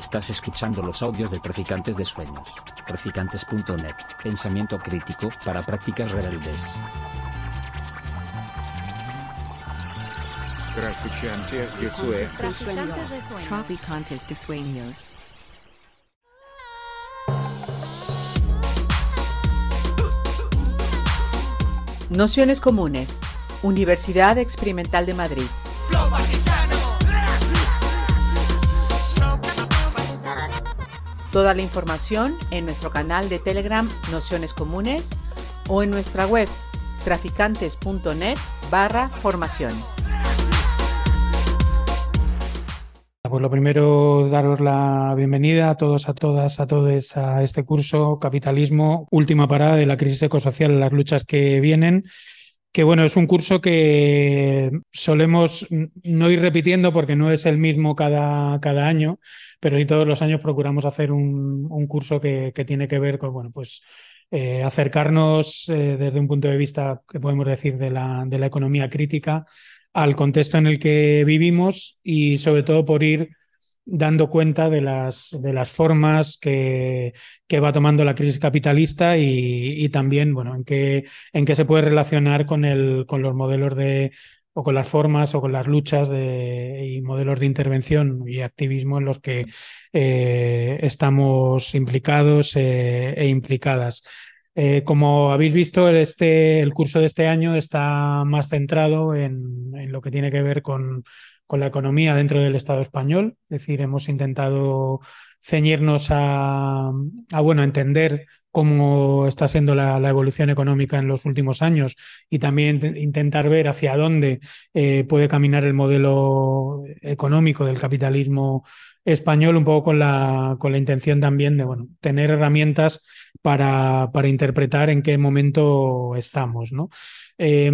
Estás escuchando los audios de Traficantes de Sueños. Traficantes.net. Pensamiento crítico para prácticas rebeldes. Traficantes de Sueños. Traficantes de sueños. Nociones Comunes. Universidad Experimental de Madrid. Toda la información en nuestro canal de Telegram Nociones Comunes o en nuestra web traficantes.net barra formación. Pues lo primero, daros la bienvenida a todos, a todas, a todos a este curso Capitalismo, última parada de la crisis ecosocial, las luchas que vienen. Que bueno, es un curso que solemos no ir repitiendo porque no es el mismo cada, cada año, pero sí todos los años procuramos hacer un, un curso que, que, tiene que ver con, bueno, pues eh, acercarnos eh, desde un punto de vista, que podemos decir, de la, de la economía crítica al contexto en el que vivimos y sobre todo por ir dando cuenta de las, de las formas que, que, va tomando la crisis capitalista y, y, también bueno, en qué, en qué se puede relacionar con, el, con los modelos de o con las formas o con las luchas y modelos de intervención y activismo en los que eh, estamos implicados eh, e implicadas. Eh, como habéis visto, este, el curso de este año está más centrado en, en lo que tiene que ver con, con, la economía dentro del Estado español. Es decir, hemos intentado ceñirnos a, bueno, entender cómo está siendo la, evolución económica en los últimos años y también intentar ver hacia dónde eh, puede caminar el modelo económico del capitalismo español, un poco con la, con la intención también de bueno, tener herramientas para, para interpretar en qué momento estamos. ¿no? Eh,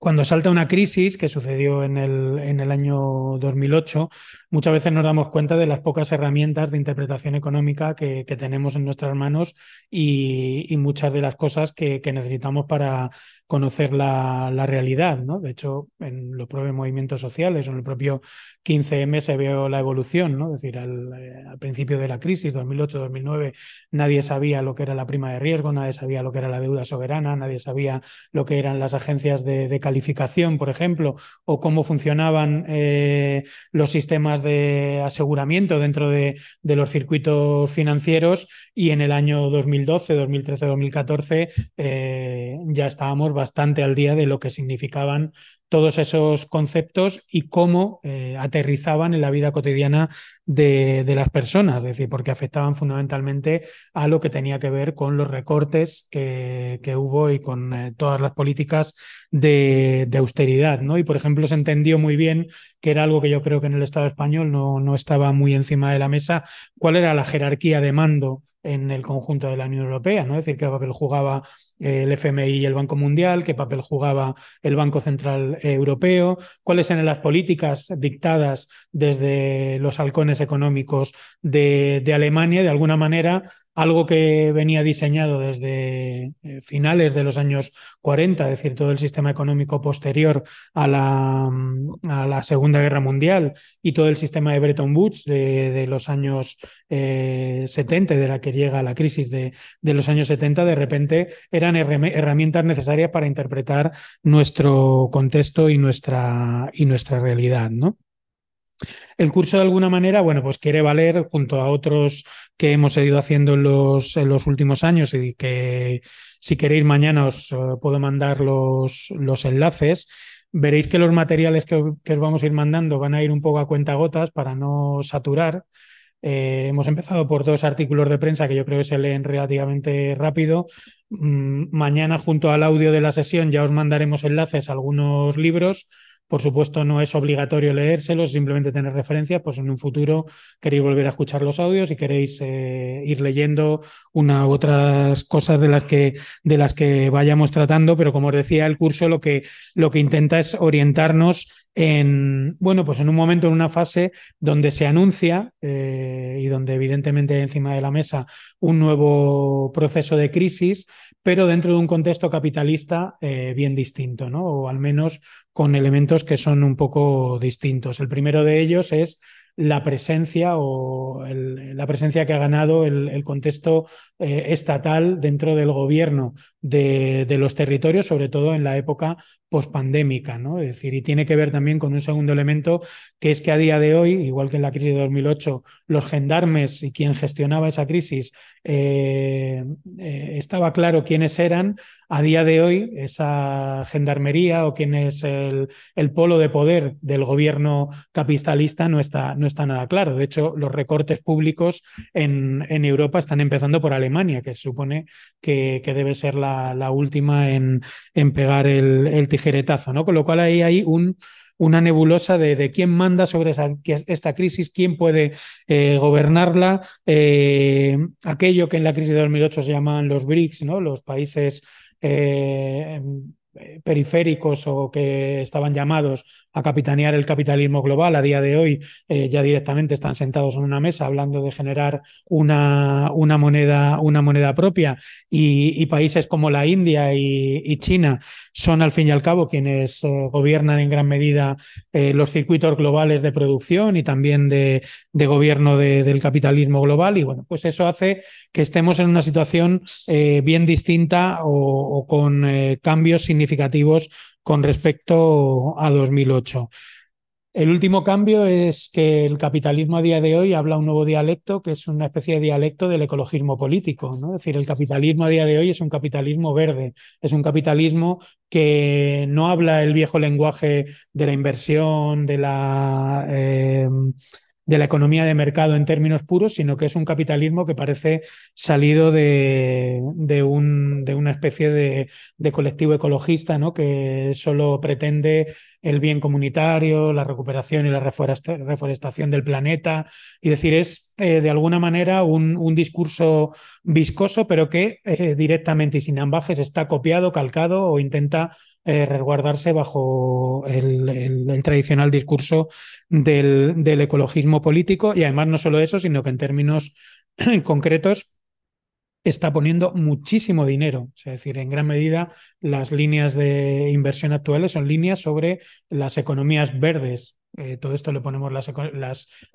cuando salta una crisis, que sucedió en el, en el año 2008, muchas veces nos damos cuenta de las pocas herramientas de interpretación económica que, tenemos en nuestras manos y, muchas de las cosas que, necesitamos para conocer la, realidad. ¿no? De hecho, en los propios movimientos sociales en el propio 15M se vio la evolución. ¿no? Es decir, al, eh, principio de la crisis, 2008-2009, nadie sabía lo que era la prima de riesgo, nadie sabía lo que era la deuda soberana, nadie sabía lo que eran las agencias de, de calificación, por ejemplo, o cómo funcionaban eh, los sistemas de aseguramiento dentro de, los circuitos financieros y en el año 2012, 2013, 2014 eh, ya estábamos bastante al día de lo que significaban todos esos conceptos y cómo eh, aterrizaban en la vida cotidiana de, de, las personas, es decir, porque afectaban fundamentalmente a lo que tenía que ver con los recortes que, que hubo y con eh, todas las políticas de, de, austeridad. ¿no? Y, por ejemplo, se entendió muy bien que era algo que yo creo que en el Estado español no, no estaba muy encima de la mesa, cuál era la jerarquía de mando en el conjunto de la Unión Europea, ¿no? Es decir, qué papel jugaba el FMI y el Banco Mundial, qué papel jugaba el Banco Central Europeo, cuáles eran las políticas dictadas desde los halcones económicos de, Alemania, de alguna manera algo que venía diseñado desde finales de los años 40, es decir, todo el sistema económico posterior a la, a la Segunda Guerra Mundial y todo el sistema de Bretton Woods de, de los años eh, 70, de la que llega la crisis de, de, los años 70, de repente eran herramientas necesarias para interpretar nuestro contexto y nuestra, y nuestra realidad, ¿no? El curso de alguna manera, bueno, pues quiere valer junto a otros que hemos ido haciendo en los, los últimos años y que si queréis mañana os uh, puedo mandar los, los enlaces. Veréis que los materiales que, que, os vamos a ir mandando van a ir un poco a cuenta gotas para no saturar. Eh, hemos empezado por dos artículos de prensa que yo creo que se leen relativamente rápido. Mm, mañana, junto al audio de la sesión, ya os mandaremos enlaces a algunos libros por supuesto, no es obligatorio leérselos, simplemente tener referencia, pues en un futuro queréis volver a escuchar los audios y queréis eh, ir leyendo una u otras cosas de las que de las que vayamos tratando, pero como os decía, el curso lo que lo que intenta es orientarnos en bueno, pues en un momento, en una fase donde se anuncia eh, y donde evidentemente hay encima de la mesa un nuevo proceso de crisis, pero dentro de un contexto capitalista eh, bien distinto, ¿no? O al menos con elementos que son un poco distintos. El primero de ellos es la presencia o la presencia que ha ganado el, contexto eh, estatal dentro del gobierno de, los territorios, sobre todo en la época pospandémica, ¿no? Es decir, y tiene que ver también con un segundo elemento, que es que a día de hoy, igual que en la crisis de 2008, los gendarmes y quien gestionaba esa crisis eh, eh, estaba claro quiénes eran, a día de hoy esa gendarmería o quién es el, polo de poder del gobierno capitalista no está, no está nada claro. De hecho, los recortes públicos en, en Europa están empezando por Alemania, que se supone que, que debe ser la, la última en, en pegar el, el, tijeretazo, ¿no? Con lo cual ahí hay un una nebulosa de, quién manda sobre esta crisis, quién puede eh, gobernarla, eh, aquello que en la crisis de 2008 se llaman los BRICS, ¿no? los países eh, periféricos o que estaban llamados a capitanear el capitalismo global, a día de hoy ya directamente están sentados en una mesa hablando de generar una, una, moneda, una moneda propia y, países como la India y China son al fin y al cabo quienes eh, gobiernan en gran medida eh, los circuitos globales de producción y también de, gobierno del capitalismo global. Y bueno, pues eso hace que estemos en una situación eh, bien distinta o con cambios significativos con respecto a 2008. El último cambio es que el capitalismo a día de hoy habla un nuevo dialecto que es una especie de dialecto del ecologismo político. ¿no? Es decir, el capitalismo a día de hoy es un capitalismo verde, es un capitalismo que no habla el viejo lenguaje de la inversión, de la... Eh, de la economía de mercado en términos puros, sino que es un capitalismo que parece salido de, de, un, de una especie de, de, colectivo ecologista, ¿no? que solo pretende el bien comunitario, la recuperación y la reforestación del planeta. Y decir, es eh, de alguna manera un, un, discurso viscoso, pero que eh, directamente y sin ambajes está copiado, calcado o intenta eh, resguardarse bajo el, tradicional discurso del, ecologismo político y además no solo eso, sino que en términos concretos está poniendo muchísimo dinero. Es decir, en gran medida las líneas de inversión actuales son líneas sobre las economías verdes, eh, todo esto le ponemos las,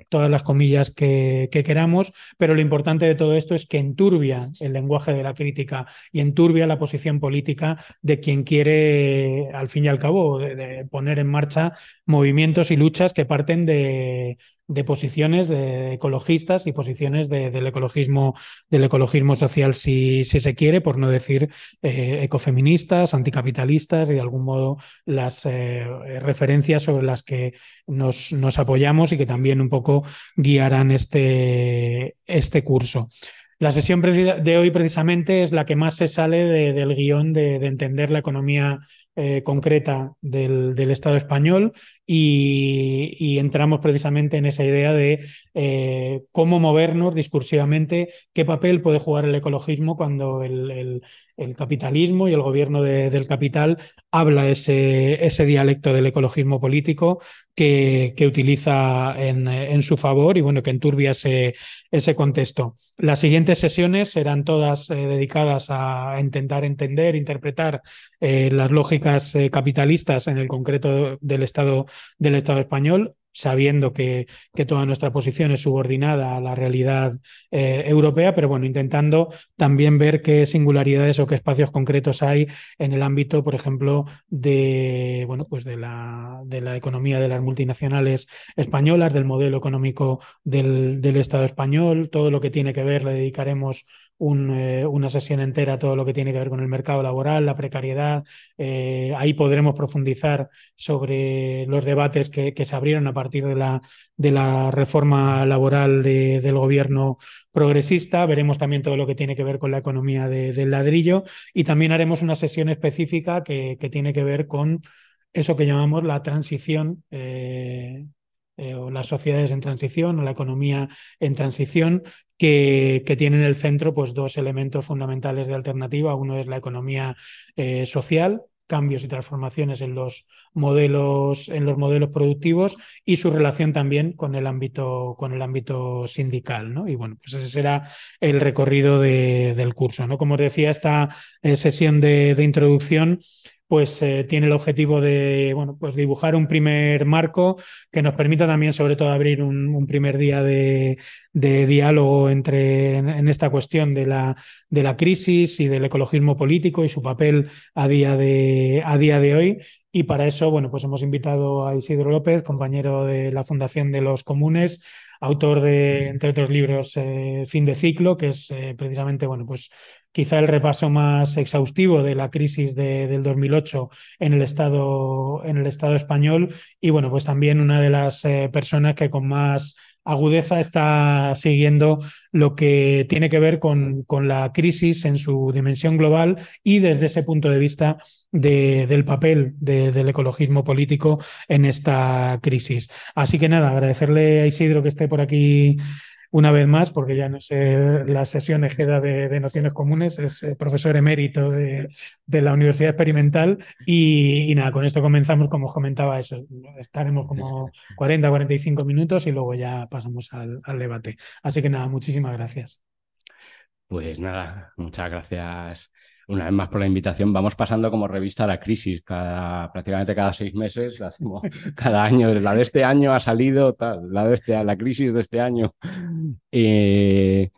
todas las comillas que, queramos, pero lo importante de todo esto es que enturbia el lenguaje de la crítica y enturbia la posición política de quien quiere, al fin y al cabo, poner en marcha movimientos y luchas que parten de, de posiciones de ecologistas y posiciones del ecologismo del ecologismo social si, se quiere por no decir eh, ecofeministas anticapitalistas y de algún modo las eh, referencias sobre las que nos, nos, apoyamos y que también un poco guiarán este, este curso. La sesión de hoy precisamente es la que más se sale del guion de, entender la economía eh, concreta del, Estado español y, entramos precisamente en esa idea de eh, cómo movernos discursivamente, qué papel puede jugar el ecologismo cuando el, capitalismo y el gobierno del capital habla ese, ese dialecto del ecologismo político que, que utiliza en, en, su favor y bueno, que enturbia ese, ese contexto. Las siguientes sesiones serán todas eh, dedicadas a intentar entender, interpretar las lógicas eh, capitalistas, en el concreto del Estado, del Estado español, sabiendo que, que, toda nuestra posición es subordinada a la realidad eh, europea, pero bueno, intentando también ver qué singularidades o qué espacios concretos hay en el ámbito, por ejemplo, de, bueno, pues de, la, de la economía de las multinacionales españolas, del modelo económico del, del Estado español, todo lo que tiene que ver, le dedicaremos eh, una sesión entera todo lo que tiene que ver con el mercado laboral, la precariedad. Eh, ahí podremos profundizar sobre los debates que, se abrieron a partir de la, de la reforma laboral del gobierno progresista. Veremos también todo lo que tiene que ver con la economía del ladrillo y también haremos una sesión específica que, tiene que ver con eso que llamamos la transición. Eh, o las sociedades en transición o la economía en transición, que, que tienen en el centro pues, dos elementos fundamentales de alternativa. Uno es la economía eh, social, cambios y transformaciones en los modelos en los modelos productivos y su relación también con el ámbito con el ámbito sindical ¿no? y bueno pues ese será el recorrido de, del curso ¿no? como os decía esta eh, sesión de, introducción pues eh, tiene el objetivo de bueno, pues dibujar un primer marco que nos permita también, sobre todo, abrir un, primer día de, diálogo entre, en, en, esta cuestión de la, de la crisis y del ecologismo político y su papel a día de, a día de hoy. Y para eso, bueno, pues hemos invitado a Isidro López, compañero de la Fundación de los Comunes, autor de, entre otros libros, eh, Fin de Ciclo, que es eh, precisamente, bueno, pues quizá el repaso más exhaustivo de la crisis de, del 2008 en el, estado, en el Estado español y, bueno, pues también una de las eh, personas que con más agudeza está siguiendo lo que tiene que ver con, con, la crisis en su dimensión global y desde ese punto de vista de, del papel de, del ecologismo político en esta crisis. Así que nada, agradecerle a Isidro que esté por aquí una vez más, porque ya no sé la sesión ejeda de, Nociones Comunes, es eh, profesor emérito de, de la Universidad Experimental y, nada, con esto comenzamos, como os comentaba, eso, estaremos como 40, 45 minutos y luego ya pasamos al debate. Así que nada, muchísimas gracias. Pues nada, muchas gracias una vez más por la invitación. Vamos pasando como revista a la crisis, cada, prácticamente cada seis meses, cada año. La de este año ha salido, tal, la, de este, la crisis de este año. Eh,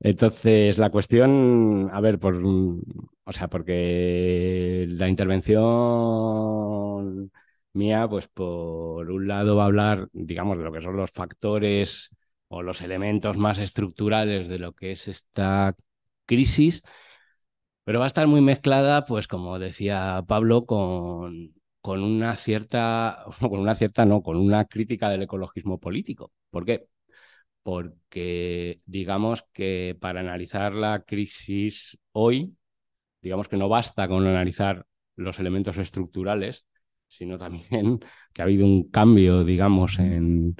entonces, la cuestión, a ver, por, o sea, porque la intervención mía, pues por un lado va a hablar, digamos, de lo que son los factores o los elementos más estructurales de lo que es esta crisis pero va a estar muy mezclada, pues como decía Pablo, con, con una cierta, con una cierta, no, con una crítica del ecologismo político. ¿Por qué? Porque digamos que para analizar la crisis hoy, digamos que no basta con analizar los elementos estructurales, sino también que ha habido un cambio, digamos, en,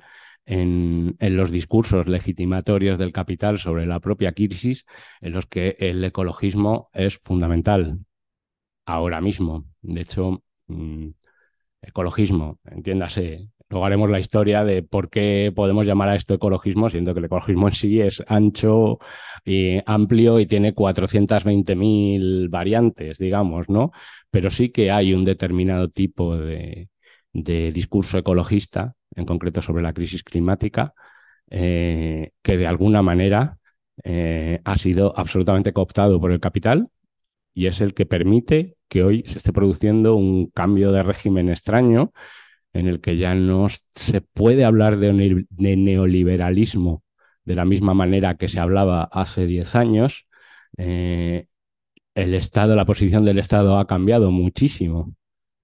en, los discursos legitimatorios del capital sobre la propia crisis, en los que el ecologismo es fundamental ahora mismo. De hecho, mmm, ecologismo, entiéndase. Luego haremos la historia de por qué podemos llamar a esto ecologismo, siendo que el ecologismo en sí es ancho y amplio y tiene 420.000 variantes, digamos, ¿no? Pero sí que hay un determinado tipo de, de discurso ecologista en concreto sobre la crisis climática, eh, que de alguna manera eh, ha sido absolutamente cooptado por el capital y es el que permite que hoy se esté produciendo un cambio de régimen extraño en el que ya no se puede hablar de, neoliberalismo de la misma manera que se hablaba hace 10 años. Eh, el Estado, la posición del Estado ha cambiado muchísimo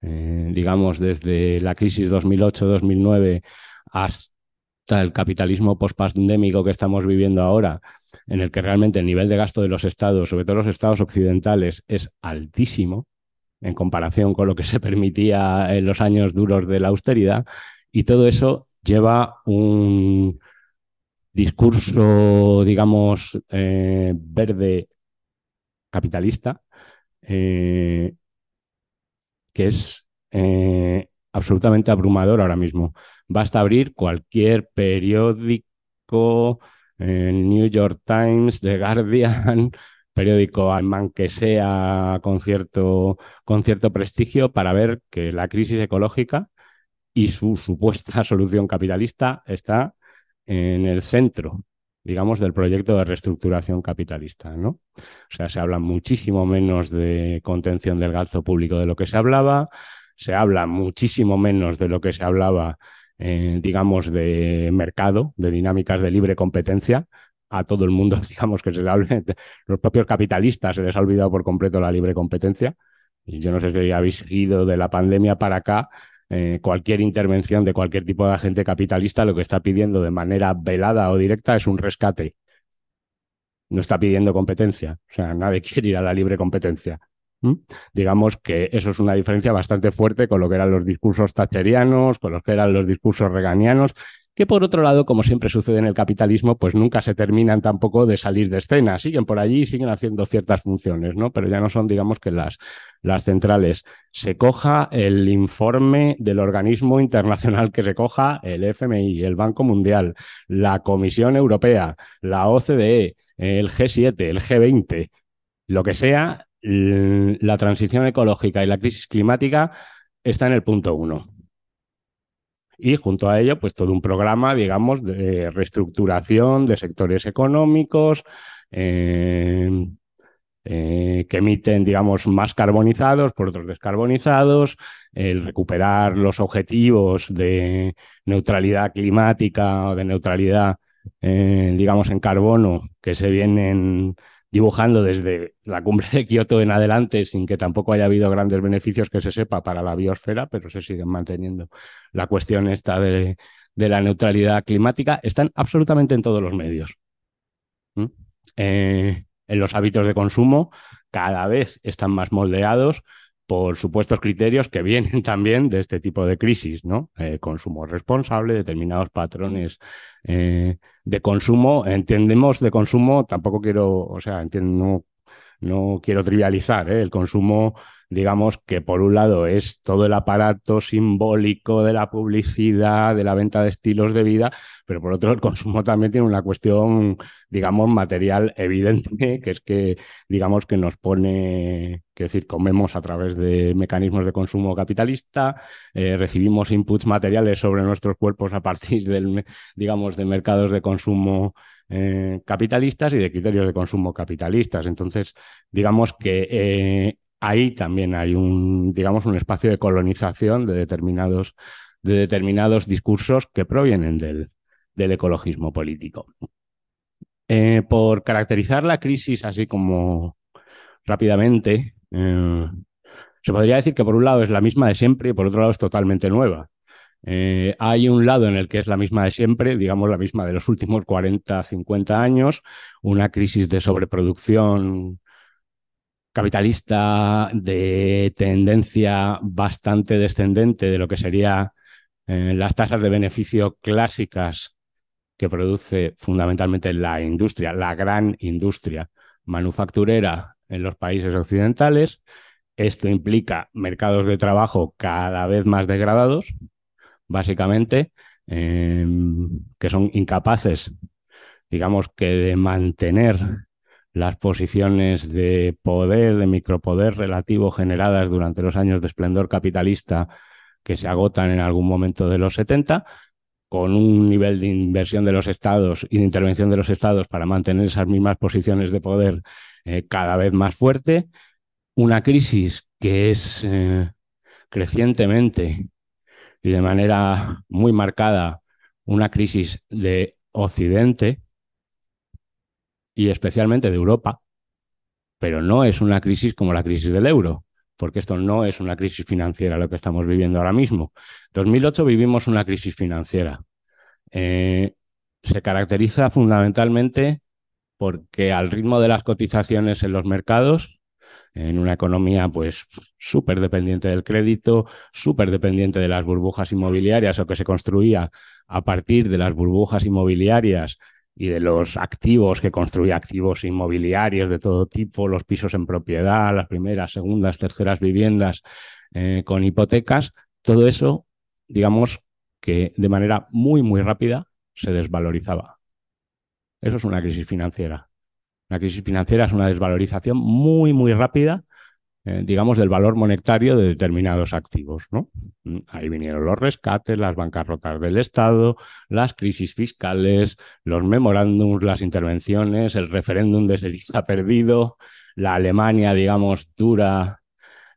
eh, digamos, desde la crisis 2008-2009 hasta el capitalismo post-pandémico que estamos viviendo ahora, en el que realmente el nivel de gasto de los estados, sobre todo los estados occidentales, es altísimo en comparación con lo que se permitía en los años duros de la austeridad, y todo eso lleva un discurso, digamos, eh, verde capitalista, eh, que es eh, absolutamente abrumador ahora mismo. Basta abrir cualquier periódico, el New York Times, The Guardian, periódico alemán que sea con cierto, con cierto prestigio para ver que la crisis ecológica y su supuesta solución capitalista está en el centro digamos, del proyecto de reestructuración capitalista, ¿no? O sea, se habla muchísimo menos de contención del gasto público de lo que se hablaba, se habla muchísimo menos de lo que se hablaba, eh, digamos, de mercado, de dinámicas de libre competencia. A todo el mundo, digamos, que se le hable, los propios capitalistas se les ha olvidado por completo la libre competencia. Y yo no sé si habéis seguido de la pandemia para acá, eh, cualquier intervención de cualquier tipo de agente capitalista lo que está pidiendo de manera velada o directa es un rescate. No está pidiendo competencia. O sea, nadie quiere ir a la libre competencia. Digamos que eso es una diferencia bastante fuerte con lo que eran los discursos thatcherianos, con lo que eran los discursos reganianos que por otro lado, como siempre sucede en el capitalismo, pues nunca se terminan tampoco de salir de escena, siguen por allí siguen haciendo ciertas funciones, ¿no? Pero ya no son, digamos, que las, las centrales. Se coja el informe del organismo internacional que se coja, el FMI, el Banco Mundial, la Comisión Europea, la OCDE, el G7, el G20, lo que sea, la transición ecológica y la crisis climática está en el punto uno. Y junto a ello, pues todo un programa, digamos, de reestructuración de sectores económicos, eh, eh, que emiten, digamos, más carbonizados por otros descarbonizados, el recuperar los objetivos de neutralidad climática o de neutralidad, eh, digamos, en carbono que se vienen dibujando desde la cumbre de Kioto en adelante, sin que tampoco haya habido grandes beneficios que se sepa para la biosfera, pero se siguen manteniendo la cuestión esta de, la neutralidad climática, están absolutamente en todos los medios. ¿Mm? Eh, en los hábitos de consumo cada vez están más moldeados por supuestos criterios que vienen también de este tipo de crisis, ¿no? Eh, consumo responsable, determinados patrones eh, de consumo. Entendemos de consumo, tampoco quiero, o sea, entiendo, quiero trivializar ¿eh? el consumo, digamos que por un lado es todo el aparato simbólico de la publicidad, de la venta de estilos de vida, pero por otro el consumo también tiene una cuestión, digamos, material evidente, que es que, digamos, que nos pone, que decir, comemos a través de mecanismos de consumo capitalista, eh, recibimos inputs materiales sobre nuestros cuerpos a partir del, digamos, de mercados de consumo eh, capitalistas y de criterios de consumo capitalistas. Entonces, digamos que eh, ahí también hay un, digamos, un espacio de colonización de determinados, de determinados discursos que provienen del, del ecologismo político. Eh, por caracterizar la crisis así como rápidamente, se podría decir que por un lado es la misma de siempre y por otro lado es totalmente nueva. Eh, hay un lado en el que es la misma de siempre, digamos la misma de los últimos 40, 50 años, una crisis de sobreproducción capitalista de tendencia bastante descendente de lo que serían eh, las tasas de beneficio clásicas que produce fundamentalmente la industria, la gran industria manufacturera en los países occidentales. Esto implica mercados de trabajo cada vez más degradados, básicamente, em, que son incapaces, digamos que de mantener las posiciones de poder, de micropoder relativo generadas durante los años de esplendor capitalista que se agotan en algún momento de los 70, con un nivel de inversión de los estados y de intervención de los estados para mantener esas mismas posiciones de poder eh, cada vez más fuerte, una crisis que es eh, crecientemente y de manera muy marcada una crisis de Occidente y especialmente de Europa, pero no es una crisis como la crisis del euro, porque esto no es una crisis financiera lo que estamos viviendo ahora mismo. En 2008 vivimos una crisis financiera. Eh, se caracteriza fundamentalmente porque al ritmo de las cotizaciones en los mercados en una economía pues súper dependiente del crédito, súper dependiente de las burbujas inmobiliarias o que se construía a partir de las burbujas inmobiliarias y de los activos que construía activos inmobiliarios de todo tipo, los pisos en propiedad, las primeras, segundas, terceras viviendas eh, con hipotecas, todo eso, digamos que de manera muy, muy rápida se desvalorizaba. Eso es una crisis financiera. La crisis financiera es una desvalorización muy, muy rápida, eh, digamos, del valor monetario de determinados activos. ¿no? Mm, ahí vinieron los rescates, las bancarrotas del Estado, las crisis fiscales, los memorándums, las intervenciones, el referéndum de Seriza perdido, la Alemania, digamos, dura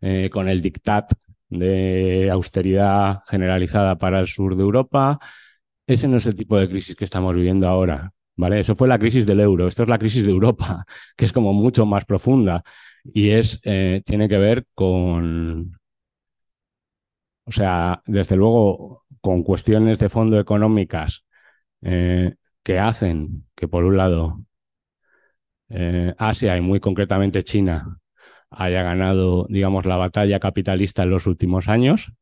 eh, con el dictat de austeridad generalizada para el sur de Europa. Ese no es el tipo de crisis que estamos viviendo ahora. ¿Vale? Eso fue la crisis del euro, esto es la crisis de Europa, que es como mucho más profunda y es, eh, tiene que ver con, o sea, desde luego, con cuestiones de fondo económicas eh, que hacen que, por un lado, eh, Asia y muy concretamente China haya ganado, digamos, la batalla capitalista en los últimos años,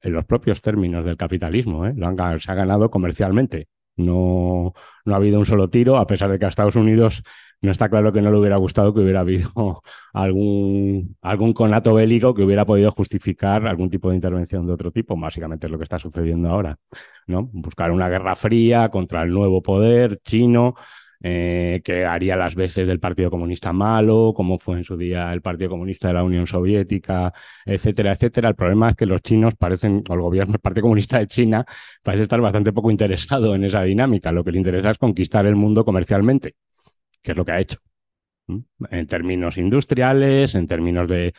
en los propios términos del capitalismo, se ha ganado comercialmente. No, no ha habido un solo tiro, a pesar de que a Estados Unidos no está claro que no le hubiera gustado que hubiera habido algún, algún conato bélico que hubiera podido justificar algún tipo de intervención de otro tipo. Básicamente es lo que está sucediendo ahora. ¿no? Buscar una guerra fría contra el nuevo poder chino. Eh, que haría las veces del Partido Comunista malo, como fue en su día el Partido Comunista de la Unión Soviética, etcétera, etcétera. El problema es que los chinos parecen, o el gobierno del Partido Comunista de China, parece estar bastante poco interesado en esa dinámica. Lo que le interesa es conquistar el mundo comercialmente, que es lo que ha hecho. En términos industriales, en términos de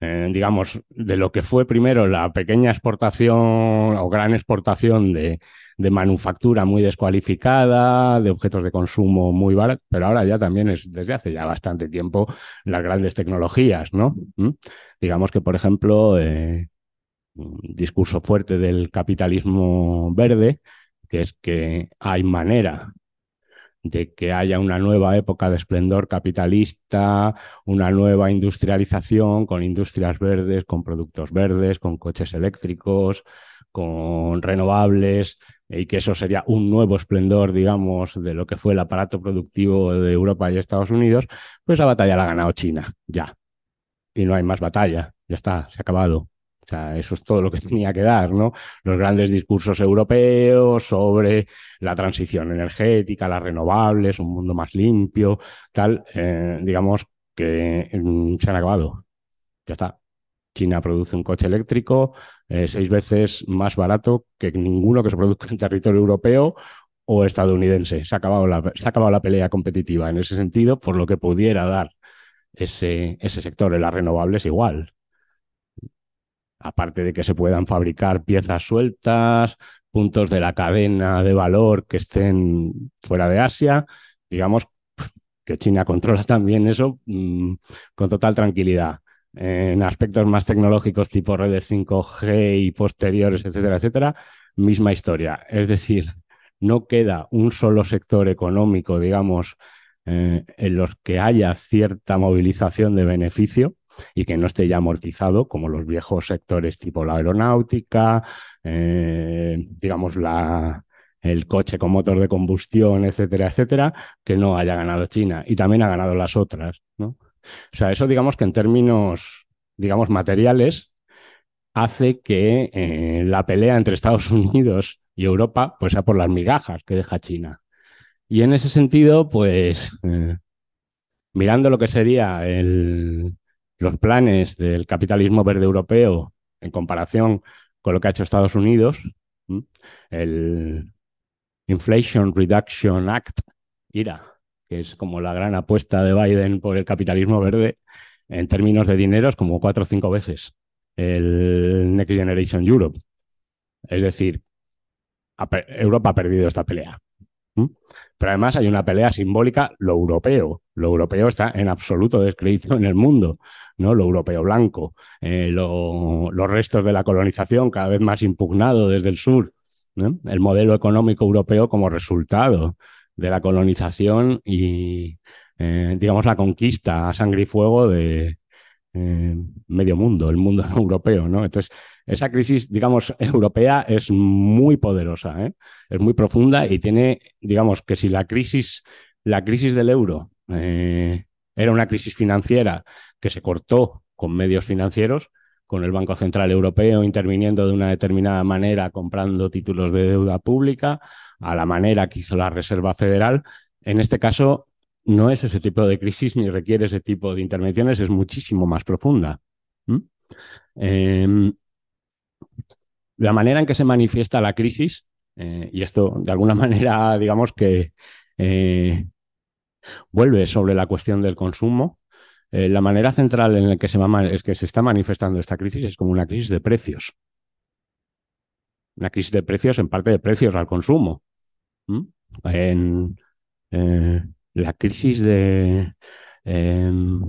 eh, digamos, de lo que fue primero la pequeña exportación o gran exportación de, de, manufactura muy descualificada, de objetos de consumo muy baratos, pero ahora ya también es desde hace ya bastante tiempo las grandes tecnologías, ¿no? ¿Mm? Digamos que, por ejemplo, eh, un discurso fuerte del capitalismo verde, que es que hay manera de que haya una nueva época de esplendor capitalista, una nueva industrialización con industrias verdes, con productos verdes, con coches eléctricos, con renovables, y que eso sería un nuevo esplendor, digamos, de lo que fue el aparato productivo de Europa y Estados Unidos, pues la batalla la ha ganado China, ya. Y no hay más batalla, ya está, se ha acabado. O sea, eso es todo lo que tenía que dar, ¿no? Los grandes discursos europeos sobre la transición energética, las renovables, un mundo más limpio, tal, eh, digamos que mm, se han acabado. Ya está. China produce un coche eléctrico eh, seis veces más barato que ninguno que se produzca en territorio europeo o estadounidense. Se ha, acabado la, se ha acabado la pelea competitiva en ese sentido, por lo que pudiera dar ese, ese sector en las renovables igual aparte de que se puedan fabricar piezas sueltas, puntos de la cadena de valor que estén fuera de Asia, digamos que China controla también eso mm, con total tranquilidad. En aspectos más tecnológicos tipo redes 5G y posteriores, etcétera, etcétera, misma historia. Es decir, no queda un solo sector económico, digamos, eh, en los que haya cierta movilización de beneficio y que no esté ya amortizado como los viejos sectores tipo la aeronáutica, eh, digamos la, el coche con motor de combustión, etcétera, etcétera, que no haya ganado China y también ha ganado las otras. ¿no? O sea, eso digamos que en términos, digamos, materiales, hace que eh, la pelea entre Estados Unidos y Europa pues sea por las migajas que deja China. Y en ese sentido, pues, eh, mirando lo que sería los planes del capitalismo verde europeo en comparación con lo que ha hecho Estados Unidos, el Inflation Reduction Act, IRA, que es como la gran apuesta de Biden por el capitalismo verde, en términos de dinero es como cuatro o cinco veces el Next Generation Europe. Es decir, Europa ha perdido esta pelea. Pero además hay una pelea simbólica, lo europeo. Lo europeo está en absoluto descrédito en el mundo, ¿no? Lo europeo blanco, eh, los restos de la colonización cada vez más impugnado desde el sur, el modelo económico europeo como resultado de la colonización y, eh, digamos, la conquista a sangre y fuego de eh, medio mundo, el mundo europeo, ¿no? Entonces, esa crisis, digamos, europea es muy poderosa, ¿eh? es muy profunda y tiene, digamos, que si la crisis, la crisis del euro eh, era una crisis financiera que se cortó con medios financieros, con el Banco Central Europeo interviniendo de una determinada manera comprando títulos de deuda pública, a la manera que hizo la Reserva Federal. En este caso, no es ese tipo de crisis ni requiere ese tipo de intervenciones, es muchísimo más profunda la manera en que se manifiesta la crisis, eh, y esto de alguna manera, digamos que eh, vuelve sobre la cuestión del consumo, eh, la manera central en la que se, es que se está manifestando esta crisis es como una crisis de precios. Una crisis de precios, en parte de precios al consumo. En la crisis de em,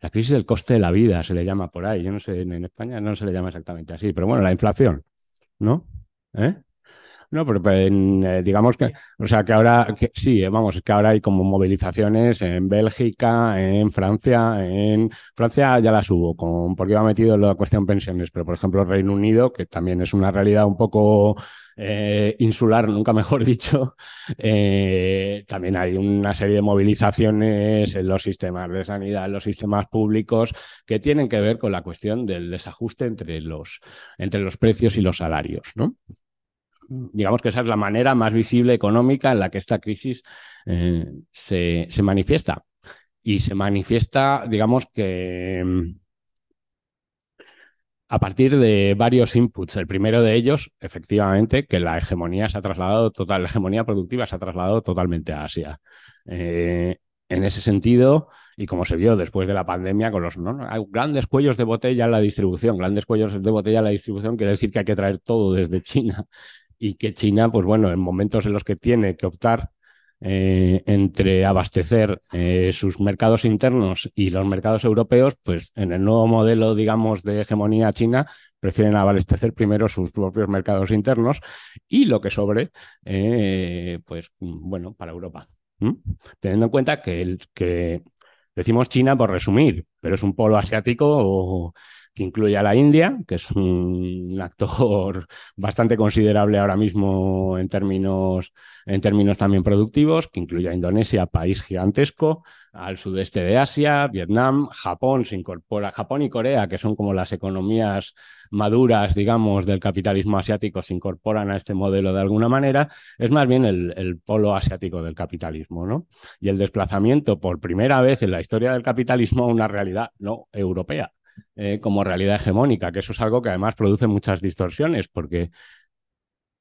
la crisis del coste de la vida se le llama por ahí. Yo no sé, en España no se le llama exactamente así, pero bueno, la inflación, ¿no? ¿Eh? No, pero eh, digamos que, o sea, que ahora, sí, eh, vamos, que ahora hay como movilizaciones en Bélgica, en Francia, en Francia ya las hubo, con, porque iba metido en la cuestión pensiones, pero por ejemplo Reino Unido, que también es una realidad un poco eh, insular, nunca mejor dicho, también hay una serie de movilizaciones en los sistemas de sanidad, en los sistemas públicos, que tienen que ver con la cuestión del desajuste entre los, entre los precios y los salarios, ¿no? digamos que esa es la manera más visible económica en la que esta crisis eh, se, se, manifiesta. Y se manifiesta, digamos que a partir de varios inputs. El primero de ellos, efectivamente, que la hegemonía se ha trasladado total, la hegemonía productiva se ha trasladado totalmente a Asia. Eh, en ese sentido, y como se vio después de la pandemia, con los grandes cuellos de botella en la distribución, grandes cuellos de botella en la distribución, quiere decir que hay que traer todo desde China y que China, pues bueno, en momentos en los que tiene que optar eh, entre abastecer eh, sus mercados internos y los mercados europeos, pues en el nuevo modelo, digamos, de hegemonía china, prefieren abastecer primero sus propios mercados internos y lo que sobre, eh, pues bueno, para Europa. Teniendo en cuenta que, que decimos China por resumir, pero es un polo asiático que incluye a la India, que es un actor bastante considerable ahora mismo en términos, en términos también productivos, que incluye a Indonesia, país gigantesco, al sudeste de Asia, Vietnam, Japón se incorpora, Japón y Corea, que son como las economías maduras, digamos, del capitalismo asiático, se incorporan a este modelo de alguna manera, es más bien el, el polo asiático del capitalismo, ¿no? Y el desplazamiento por primera vez en la historia del capitalismo a una realidad no europea. Eh, como realidad hegemónica, que eso es algo que además produce muchas distorsiones, porque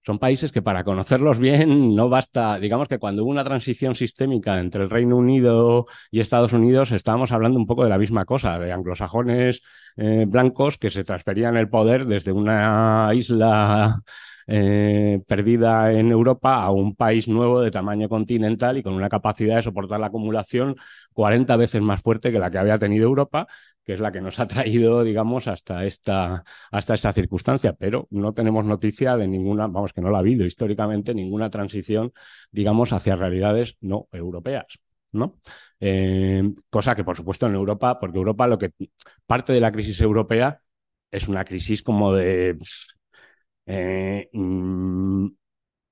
son países que para conocerlos bien no basta, digamos que cuando hubo una transición sistémica entre el Reino Unido y Estados Unidos, estábamos hablando un poco de la misma cosa, de anglosajones eh, blancos que se transferían el poder desde una isla eh, perdida en Europa a un país nuevo de tamaño continental y con una capacidad de soportar la acumulación 40 veces más fuerte que la que había tenido Europa es la que nos ha traído, digamos, hasta esta, hasta esta circunstancia, pero no tenemos noticia de ninguna, vamos, que no la ha habido históricamente ninguna transición, digamos, hacia realidades no europeas. ¿no? Eh, cosa que, por supuesto, en Europa, porque Europa lo que parte de la crisis europea es una crisis como de eh, mm,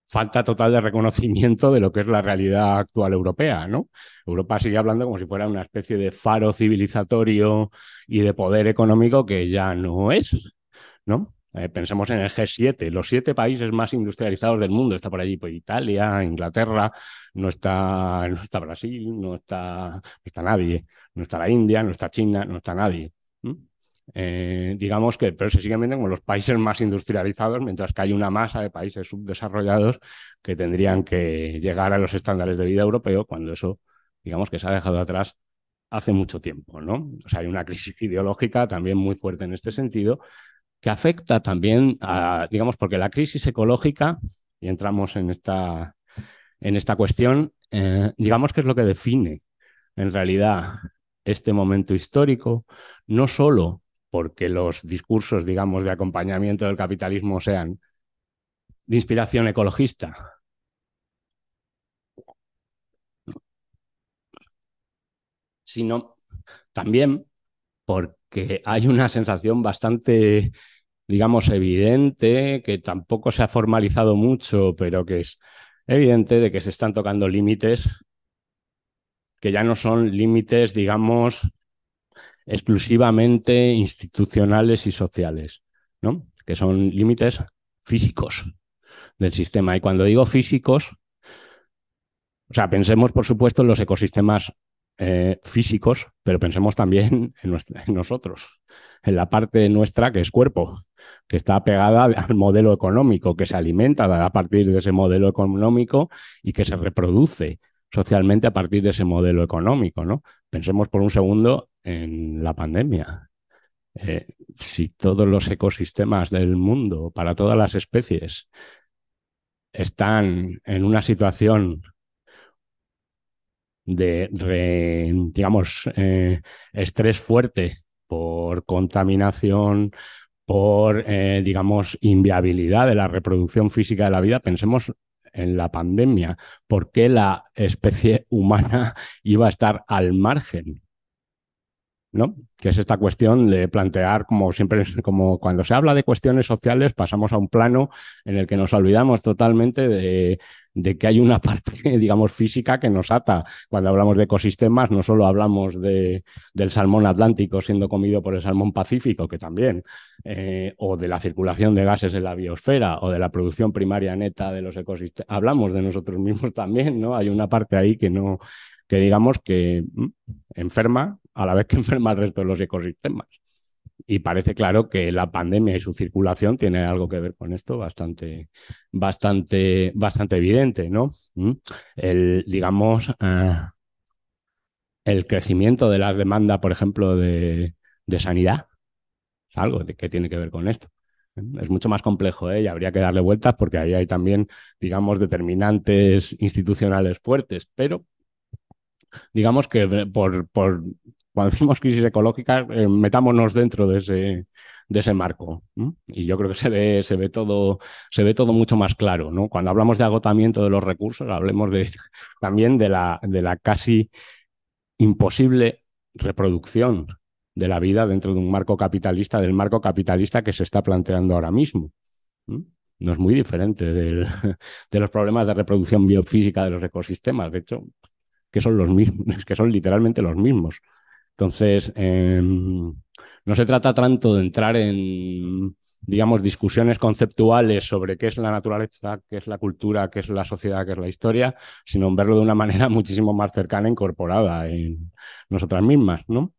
falta total de reconocimiento de lo que es la realidad actual europea, ¿no? Europa sigue hablando como si fuera una especie de faro civilizatorio y de poder económico que ya no es, ¿no? Eh, pensemos en el G7, los siete países más industrializados del mundo. Está por allí pues, Italia, Inglaterra, no está, no está Brasil, no está, no está nadie, no está la India, no está China, no está nadie. Eh, digamos que, pero se siguen viendo como los países más industrializados, mientras que hay una masa de países subdesarrollados que tendrían que llegar a los estándares de vida europeo cuando eso, digamos que se ha dejado atrás hace mucho tiempo, ¿no? O sea, hay una crisis ideológica también muy fuerte en este sentido que afecta también a, digamos, porque la crisis ecológica, y entramos en esta, en esta cuestión, eh, digamos que es lo que define en realidad este momento histórico, no solo porque los discursos, digamos, de acompañamiento del capitalismo sean de inspiración ecologista. sino también porque hay una sensación bastante, digamos, evidente, que tampoco se ha formalizado mucho, pero que es evidente de que se están tocando límites que ya no son límites, digamos, exclusivamente institucionales y sociales, ¿no? que son límites físicos del sistema. Y cuando digo físicos, o sea, pensemos, por supuesto, en los ecosistemas eh, físicos, pero pensemos también en, en, nosotros, en la parte nuestra que es cuerpo, que está pegada al modelo económico, que se alimenta a partir de ese modelo económico y que se reproduce socialmente a partir de ese modelo económico, ¿no? Pensemos por un segundo en la pandemia. Eh, si todos los ecosistemas del mundo, para todas las especies, están en una situación de, digamos, eh, estrés fuerte por contaminación, por, eh, digamos, inviabilidad de la reproducción física de la vida, pensemos en la pandemia, por qué la especie humana iba a estar al margen. ¿No? Que es esta cuestión de plantear, como siempre, como cuando se habla de cuestiones sociales, pasamos a un plano en el que nos olvidamos totalmente de, que hay una parte, digamos, física que nos ata. Cuando hablamos de ecosistemas, no solo hablamos de, del salmón atlántico siendo comido por el salmón pacífico, que también, eh, o de la circulación de gases en la biosfera, o de la producción primaria neta de los ecosistemas. Hablamos de nosotros mismos también, ¿no? Hay una parte ahí que no, que digamos que mm, enferma a la vez que enferma al resto de los ecosistemas. Y parece claro que la pandemia y su circulación tiene algo que ver con esto bastante, bastante, bastante evidente, ¿no? Mm. El, digamos, eh, el crecimiento de las demandas, por ejemplo, de, de sanidad, es algo de que tiene que ver con esto. Es mucho más complejo ¿eh? y habría que darle vueltas porque ahí hay también, digamos, determinantes institucionales fuertes, pero digamos que por cuando decimos crisis ecológica, eh, metámonos dentro de ese, de ese marco. Y yo creo que se ve, se, ve todo, se ve todo mucho más claro. ¿no? Cuando hablamos de agotamiento de los recursos, hablemos de, también de la, de la casi imposible reproducción de la vida dentro de un marco capitalista, del marco capitalista que se está planteando ahora mismo. No es muy diferente del, de los problemas de reproducción biofísica de los ecosistemas. De hecho, que son los mismos, que son literalmente los mismos. Entonces, em, no se trata tanto de entrar en, digamos, discusiones conceptuales sobre qué es la naturaleza, qué es la cultura, qué es la sociedad, qué es la historia, sino verlo de una manera muchísimo más cercana, incorporada en nosotras mismas, ¿no?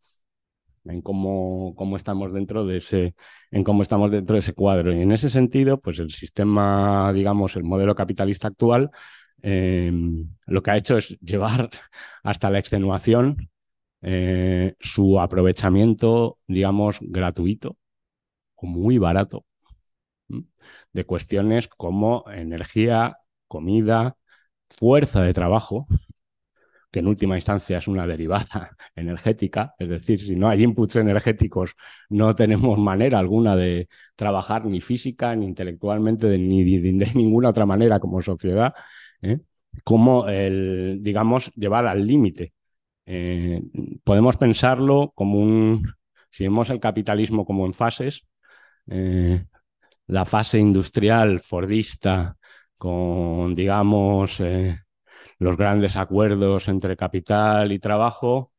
En cómo, cómo estamos dentro de ese, en cómo estamos dentro de ese cuadro. Y en ese sentido, pues el sistema, digamos, el modelo capitalista actual, em, lo que ha hecho es llevar hasta la extenuación eh, su aprovechamiento, digamos, gratuito o muy barato de cuestiones como energía, comida, fuerza de trabajo, que en última instancia es una derivada energética, es decir, si no hay inputs energéticos, no tenemos manera alguna de trabajar ni física, ni intelectualmente, ni de, ninguna otra manera como sociedad, ¿eh? como el, digamos, llevar al límite eh, podemos pensarlo como un, si vemos el capitalismo como en fases, eh, la fase industrial fordista con, digamos, eh, los grandes acuerdos entre capital y trabajo,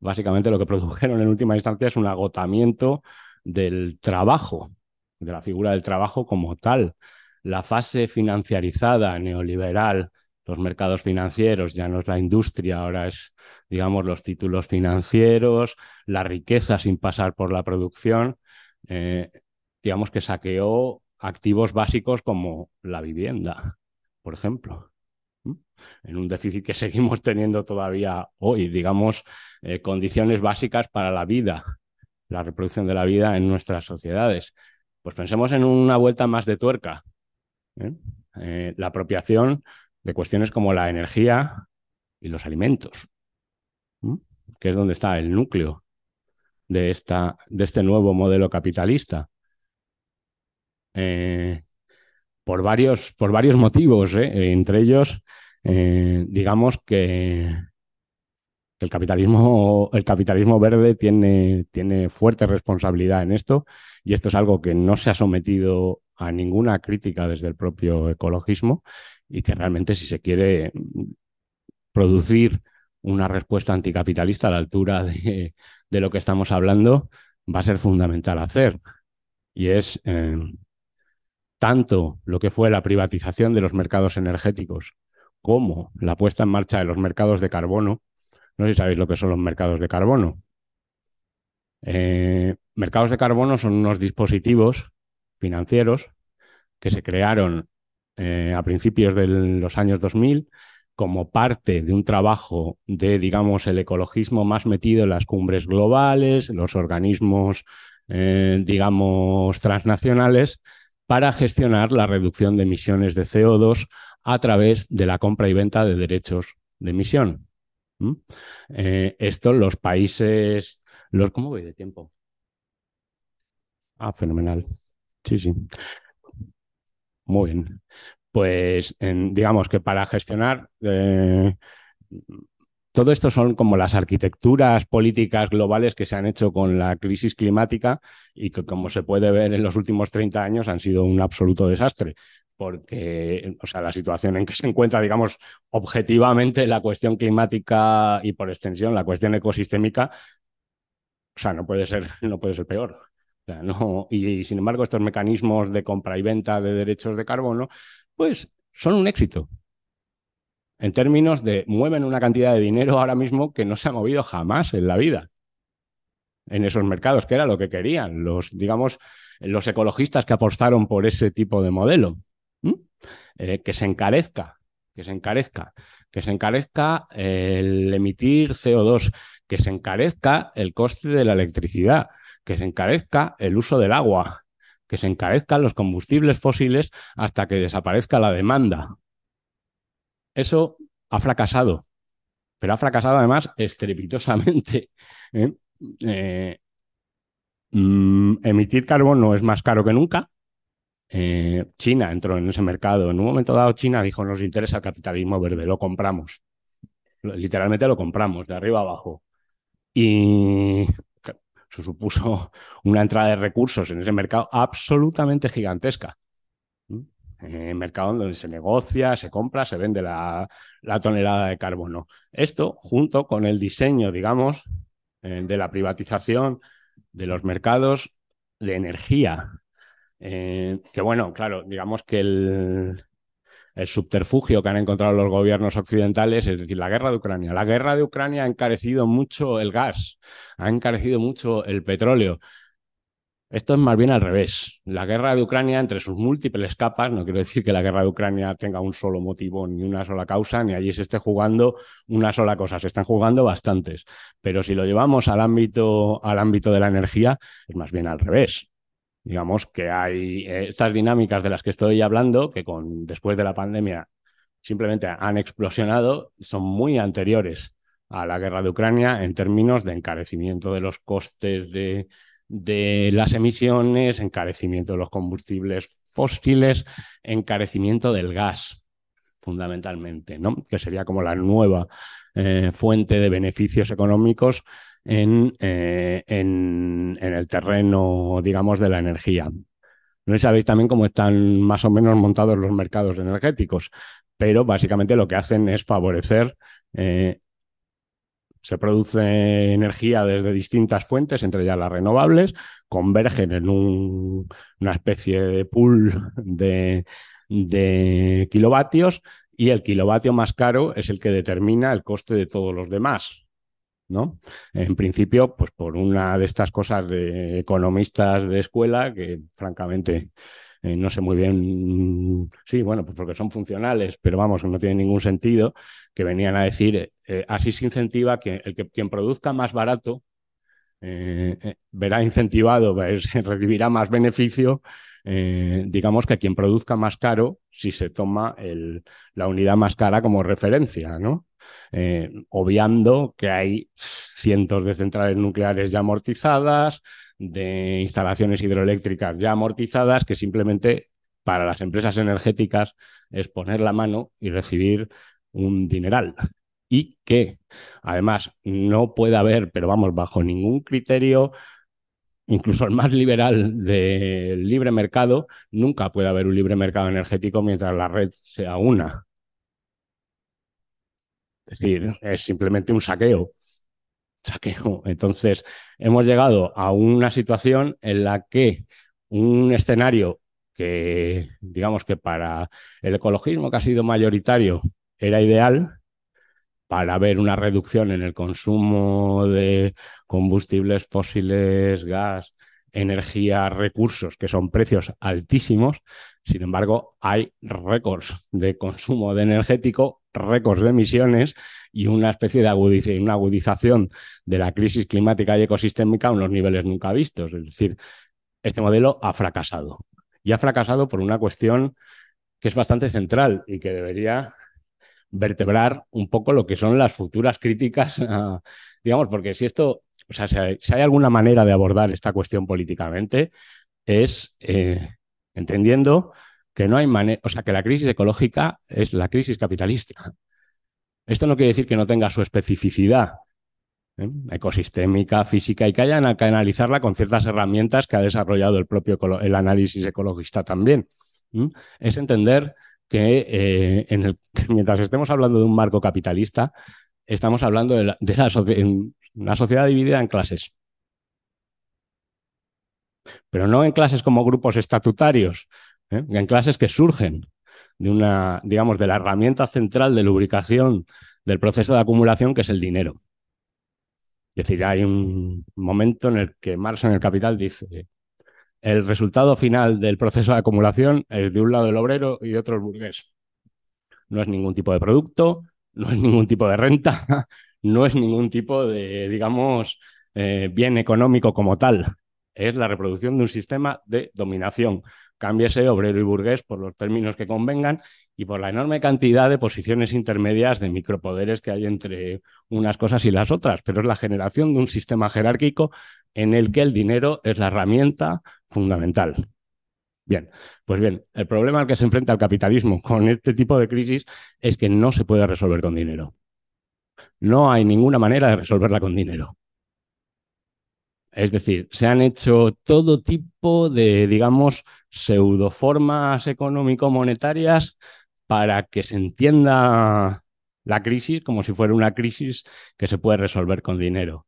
básicamente lo que produjeron en última instancia es un agotamiento del trabajo, de la figura del trabajo como tal. La fase financiarizada neoliberal los mercados financieros, ya no es la industria, ahora es, digamos, los títulos financieros, la riqueza sin pasar por la producción, eh, digamos que saqueó activos básicos como la vivienda, por ejemplo. En un déficit que seguimos teniendo todavía hoy, digamos, eh, condiciones básicas para la vida, la reproducción de la vida en nuestras sociedades. Pues pensemos en una vuelta más de tuerca. ¿eh? la apropiación de cuestiones como la energía y los alimentos, que es donde está el núcleo de, esta, de este nuevo modelo capitalista. Eh, por, varios, por varios motivos, ¿eh? entre ellos, eh, digamos que el capitalismo, el capitalismo verde tiene, tiene fuerte responsabilidad en esto y esto es algo que no se ha sometido a ninguna crítica desde el propio ecologismo y que realmente si se quiere producir una respuesta anticapitalista a la altura de, lo que estamos hablando, va a ser fundamental hacer. Y es eh, tanto lo que fue la privatización de los mercados energéticos como la puesta en marcha de los mercados de carbono. No sé si sabéis lo que son los mercados de carbono. Eh, mercados de carbono son unos dispositivos financieros que se crearon eh, a principios de los años 2000 como parte de un trabajo de, digamos, el ecologismo más metido en las cumbres globales, los organismos, eh, digamos, transnacionales, para gestionar la reducción de emisiones de CO2 a través de la compra y venta de derechos de emisión. Eh, esto los países... Los, ¿Cómo voy de tiempo? Ah, fenomenal. Sí, sí. Muy bien. Pues digamos que para gestionar, eh, todo esto son como las arquitecturas políticas globales que se han hecho con la crisis climática y que, como se puede ver en los últimos 30 años, han sido un absoluto desastre. Porque, o sea, la situación en que se encuentra, digamos, objetivamente la cuestión climática y por extensión la cuestión ecosistémica, o sea, no puede ser, no puede ser peor. no, y, sin embargo, estos mecanismos de compra y venta de derechos de carbono, pues son un éxito en términos de mueven una cantidad de dinero ahora mismo que no se ha movido jamás en la vida en esos mercados, que era lo que querían los, digamos, los ecologistas que apostaron por ese tipo de modelo. Eh, que se encarezca, que se encarezca, que se encarezca el emitir CO2, que se encarezca el coste de la electricidad, que se encarezca el uso del agua, que se encarezcan los combustibles fósiles hasta que desaparezca la demanda. Eso ha fracasado, pero ha fracasado además estrepitosamente. ¿eh? Eh, mm, emitir carbono es más caro que nunca. Eh, China entró en ese mercado. En un momento dado, China dijo: Nos interesa el capitalismo verde, lo compramos. Literalmente lo compramos, de arriba abajo. Y eso supuso una entrada de recursos en ese mercado absolutamente gigantesca. Eh, mercado donde se negocia, se compra, se vende la, tonelada de carbono. Esto, junto con el diseño, digamos, eh, de la privatización de los mercados de energía, eh, que bueno, claro, digamos que el, el subterfugio que han encontrado los gobiernos occidentales, es decir, la guerra de Ucrania. La guerra de Ucrania ha encarecido mucho el gas, ha encarecido mucho el petróleo. Esto es más bien al revés. La guerra de Ucrania, entre sus múltiples capas, no quiero decir que la guerra de Ucrania tenga un solo motivo, ni una sola causa, ni allí se esté jugando una sola cosa, se están jugando bastantes. Pero si lo llevamos al ámbito, al ámbito de la energía, es más bien al revés. Digamos que hay eh, estas dinámicas de las que estoy hablando, que con, después de la pandemia simplemente han explosionado, son muy anteriores a la guerra de Ucrania en términos de encarecimiento de los costes de de las emisiones, encarecimiento de los combustibles fósiles, encarecimiento del gas, fundamentalmente, ¿no? que sería como la nueva eh, fuente de beneficios económicos en, eh, en, el terreno, digamos, de la energía. No sabéis también cómo están más o menos montados los mercados energéticos, pero básicamente lo que hacen es favorecer eh, se produce energía desde distintas fuentes, entre ellas las renovables, convergen en una especie de pool de, kilovatios y el kilovatio más caro es el que determina el coste de todos los demás. ¿No? En principio, pues por una de estas cosas de economistas de escuela que francamente eh, no sé muy bien, sí, bueno, pues porque son funcionales, pero vamos, no tiene ningún sentido, que venían a decir, eh, así se incentiva que, el que quien produzca más barato eh, verá incentivado, recibirá más beneficio, digamos que quien produzca más caro si se toma el, la unidad más cara como referencia, ¿no? Obviando que hay cientos de centrales nucleares ya amortizadas, de instalaciones hidroeléctricas ya amortizadas que simplemente para las empresas energéticas es poner la mano y recibir un dineral. Y que además no puede haber, pero vamos, bajo ningún criterio, incluso el más liberal del libre mercado, nunca puede haber un libre mercado energético mientras la red sea una. Es decir, es simplemente un saqueo saqueo. Entonces, hemos llegado a una situación en la que un escenario que, digamos que para el ecologismo que ha sido mayoritario era ideal, para ver una reducción en el consumo de combustibles fósiles, gas, energía, recursos, que son precios altísimos. Sin embargo, hay récords de consumo de energético, récords de emisiones y una especie de agudización de la crisis climática y ecosistémica a unos niveles nunca vistos. Es decir, este modelo ha fracasado. Y ha fracasado por una cuestión que es bastante central y que debería vertebrar un poco lo que son las futuras críticas, digamos, porque si esto, o sea, si hay, alguna manera de abordar esta cuestión políticamente, es eh, entendiendo que no hay manera, o sea, que la crisis ecológica es la crisis capitalista Esto no quiere decir que no tenga su especificidad ¿eh? ecosistémica, física, y que hayan que analizarla con ciertas herramientas que ha desarrollado el propio el análisis ecologista también. Es entender que, eh, mientras estemos hablando de un marco capitalista, estamos hablando de, la, sociedad dividida en clases. Pero no en clases como grupos estatutarios, ¿eh? en clases que surgen de una, digamos, de la herramienta central de lubricación del proceso de acumulación, que es el dinero. Es decir, hay un momento en el que Marx en el Capital dice, el resultado final del proceso de acumulación es de un lado el obrero y de otro el burgués. No es ningún tipo de producto, no es ningún tipo de renta, no es ningún tipo de, digamos, eh, bien económico como tal. Es la reproducción de un sistema de dominación cámbiese obrero y burgués por los términos que convengan y por la enorme cantidad de posiciones intermedias de micropoderes que hay entre unas cosas y las otras, pero es la generación de un sistema jerárquico en el que el dinero es la herramienta fundamental. Bien, pues bien, el problema al que se enfrenta el capitalismo con este tipo de crisis es que no se puede resolver con dinero. No hay ninguna manera de resolverla con dinero. Es decir, se han hecho todo tipo de, digamos, pseudoformas económico-monetarias para que se entienda la crisis como si fuera una crisis que se puede resolver con dinero.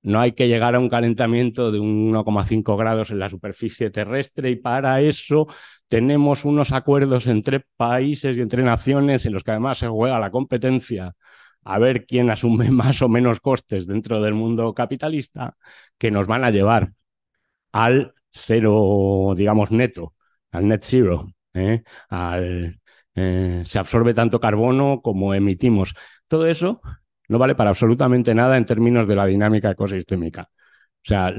No hay que llegar a un calentamiento de 1,5 grados en la superficie terrestre y para eso tenemos unos acuerdos entre países y entre naciones en los que además se juega la competencia a ver quién asume más o menos costes dentro del mundo capitalista que nos van a llevar al cero, digamos, neto, al net zero. ¿eh? Al, eh, se absorbe tanto carbono como emitimos. Todo eso no vale para absolutamente nada en términos de la dinámica ecosistémica. O sea,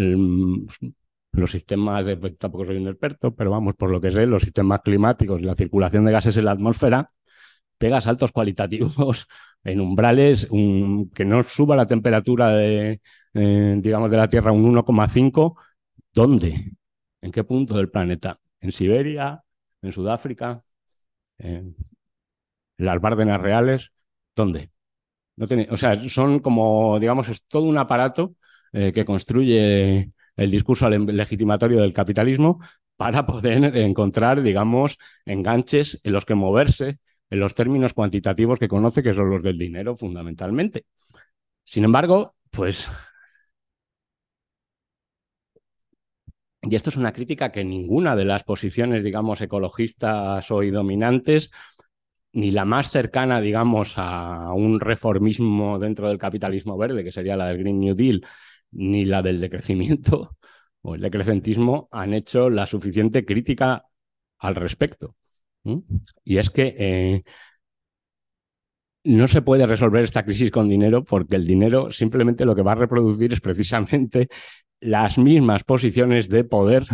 los sistemas, de, pues, tampoco soy un experto, pero vamos, por lo que sé, los sistemas climáticos y la circulación de gases en la atmósfera pega saltos cualitativos en umbrales que no suba la temperatura de, eh, digamos, de la Tierra un 1,5. ¿Dónde? ¿En qué punto del planeta? ¿En Siberia? ¿En Sudáfrica? ¿En las Bárdenas Reales? ¿Dónde? No tiene, o sea, son como, digamos, es todo un aparato eh, que construye el discurso legitimatorio del capitalismo para poder encontrar, digamos, enganches en los que moverse en los términos cuantitativos que conoce, que son los del dinero fundamentalmente. Sin embargo, pues... Y esto es una crítica que ninguna de las posiciones, digamos, ecologistas hoy dominantes, ni la más cercana, digamos, a un reformismo dentro del capitalismo verde, que sería la del Green New Deal, ni la del decrecimiento o el decrecentismo, han hecho la suficiente crítica al respecto. Y es que eh, no se puede resolver esta crisis con dinero porque el dinero simplemente lo que va a reproducir es precisamente las mismas posiciones de poder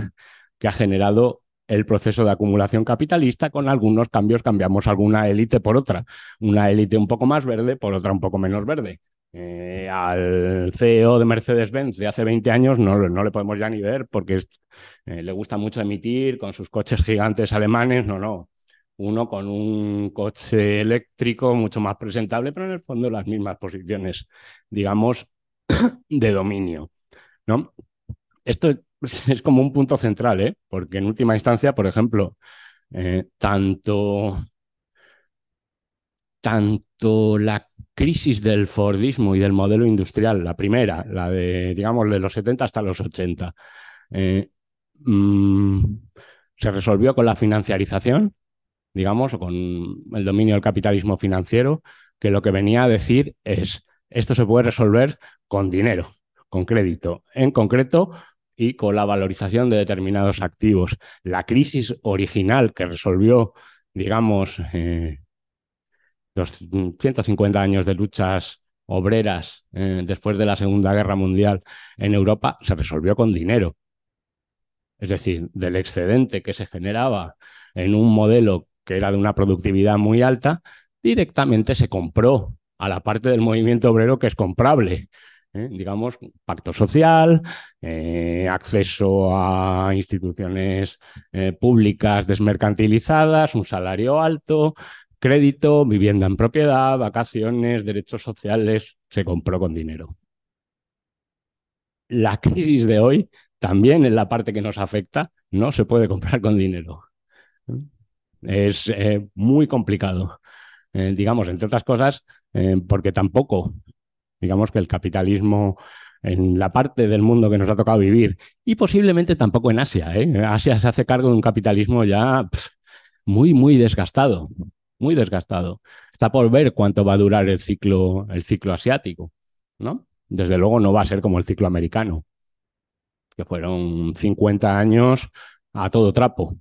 que ha generado el proceso de acumulación capitalista. Con algunos cambios, cambiamos alguna élite por otra, una élite un poco más verde por otra un poco menos verde. Eh, al CEO de Mercedes-Benz de hace 20 años no, no, le podemos ya ni ver porque eh, le gusta mucho emitir con sus coches gigantes alemanes, no, no uno con un coche eléctrico mucho más presentable, pero en el fondo las mismas posiciones, digamos, de dominio. ¿no? Esto es como un punto central, ¿eh? porque en última instancia, por ejemplo, eh, tanto, tanto la crisis del Fordismo y del modelo industrial, la primera, la de, digamos, de los 70 hasta los 80, eh, mm, se resolvió con la financiarización, digamos, con el dominio del capitalismo financiero, que lo que venía a decir es, esto se puede resolver con dinero, con crédito, en concreto y con la valorización de determinados activos. La crisis original que resolvió, digamos, eh, los 150 años de luchas obreras eh, después de la Segunda Guerra Mundial en Europa, se resolvió con dinero. Es decir, del excedente que se generaba en un modelo que era de una productividad muy alta, directamente se compró a la parte del movimiento obrero que es comprable. ¿eh? digamos, pacto social, eh, acceso a instituciones eh, públicas desmercantilizadas, un salario alto, crédito, vivienda en propiedad, vacaciones, derechos sociales, se compró con dinero. La crisis de hoy, también en la parte que nos afecta, no se puede comprar con dinero. Es eh, muy complicado, eh, digamos, entre otras cosas, eh, porque tampoco, digamos que el capitalismo en la parte del mundo que nos ha tocado vivir y posiblemente tampoco en Asia. Asia se hace cargo de un capitalismo ya muy, muy desgastado, muy desgastado. Está por ver cuánto va a durar el ciclo, el ciclo asiático, ¿no? Desde luego no va a ser como el ciclo americano, que fueron 50 años a todo trapo,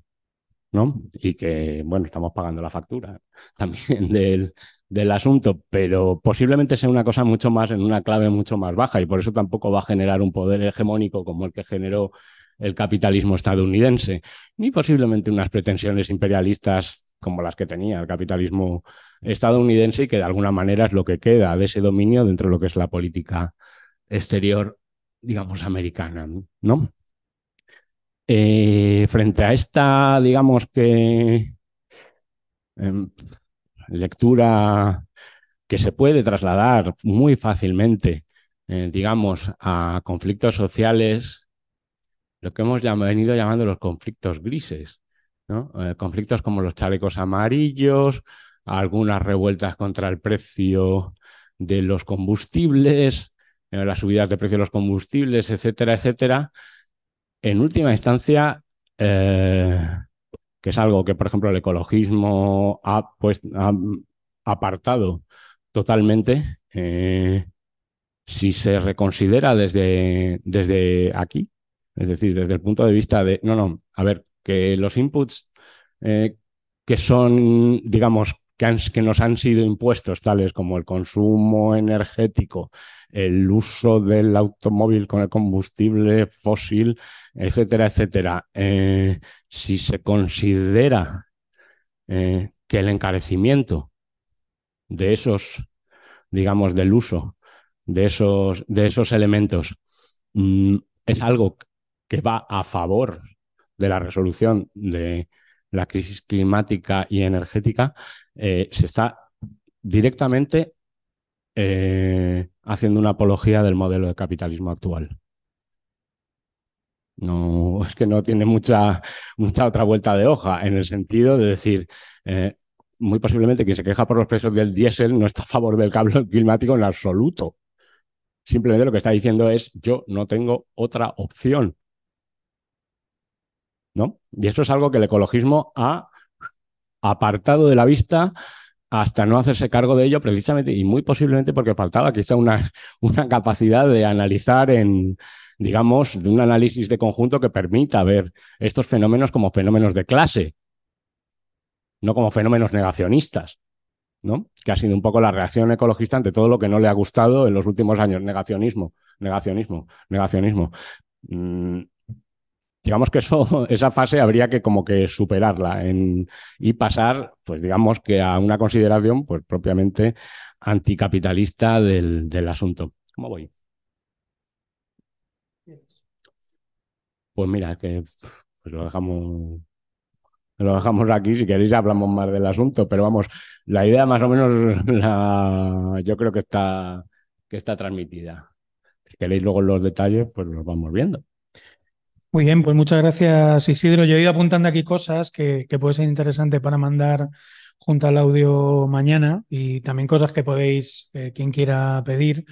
¿no? Y que, bueno, estamos pagando la factura también del, del asunto, pero posiblemente sea una cosa mucho más en una clave mucho más baja y por eso tampoco va a generar un poder hegemónico como el que generó el capitalismo estadounidense, ni posiblemente unas pretensiones imperialistas como las que tenía el capitalismo estadounidense y que de alguna manera es lo que queda de ese dominio dentro de lo que es la política exterior, digamos, americana, ¿no? Eh, frente a esta, digamos que, em, lectura que se puede trasladar muy fácilmente, eh, digamos, a conflictos sociales, lo que hemos venido llamando los conflictos grises, eh, conflictos como los chalecos amarillos, algunas revueltas contra el precio de los combustibles, las subidas de precio de los combustibles, etcétera, etcétera. En última instancia, eh, que es algo que, por ejemplo, el ecologismo ha, pues, ha apartado totalmente, si se reconsidera desde, desde aquí, es decir, desde el punto de vista de, no, no, a ver, que los inputs eh, que son, digamos, que, nos han sido impuestos, tales como el consumo energético, el uso del automóvil con el combustible fósil, etcétera, etcétera, eh, si se considera eh, que el encarecimiento de esos, digamos, del uso de esos, de esos elementos mm, es algo que va a favor de la resolución de la crisis climática y energética, eh, se está directamente eh, haciendo una apología del modelo de capitalismo actual. No, es que no tiene mucha, mucha otra vuelta de hoja en el sentido de decir, eh, muy posiblemente quien se queja por los precios del diésel no está a favor del cambio climático en absoluto. Simplemente lo que está diciendo es, yo no tengo otra opción. Y eso es algo que el ecologismo ha apartado de la vista hasta no hacerse cargo de ello precisamente y muy posiblemente porque faltaba quizá una, una capacidad de analizar en, digamos, de un análisis de conjunto que permita ver estos fenómenos como fenómenos de clase, no como fenómenos negacionistas, ¿no? Que ha sido un poco la reacción ecologista ante todo lo que no le ha gustado en los últimos años, negacionismo, negacionismo, negacionismo. Mm, digamos que eso, esa fase habría que como que superarla y pasar, pues digamos que a una consideración pues propiamente anticapitalista del, del asunto. ¿Cómo voy? Pues mira, que pues lo dejamos lo dejamos aquí, si queréis hablamos más del asunto, pero vamos, la idea más o menos la, yo creo que está, que está transmitida. Si queréis luego los detalles, pues los vamos viendo. Muy bien, pues muchas gracias Isidro. Yo he ido apuntando aquí cosas que, que puede ser interesante para mandar junto al audio mañana y también cosas que podéis, eh, quien quiera pedir.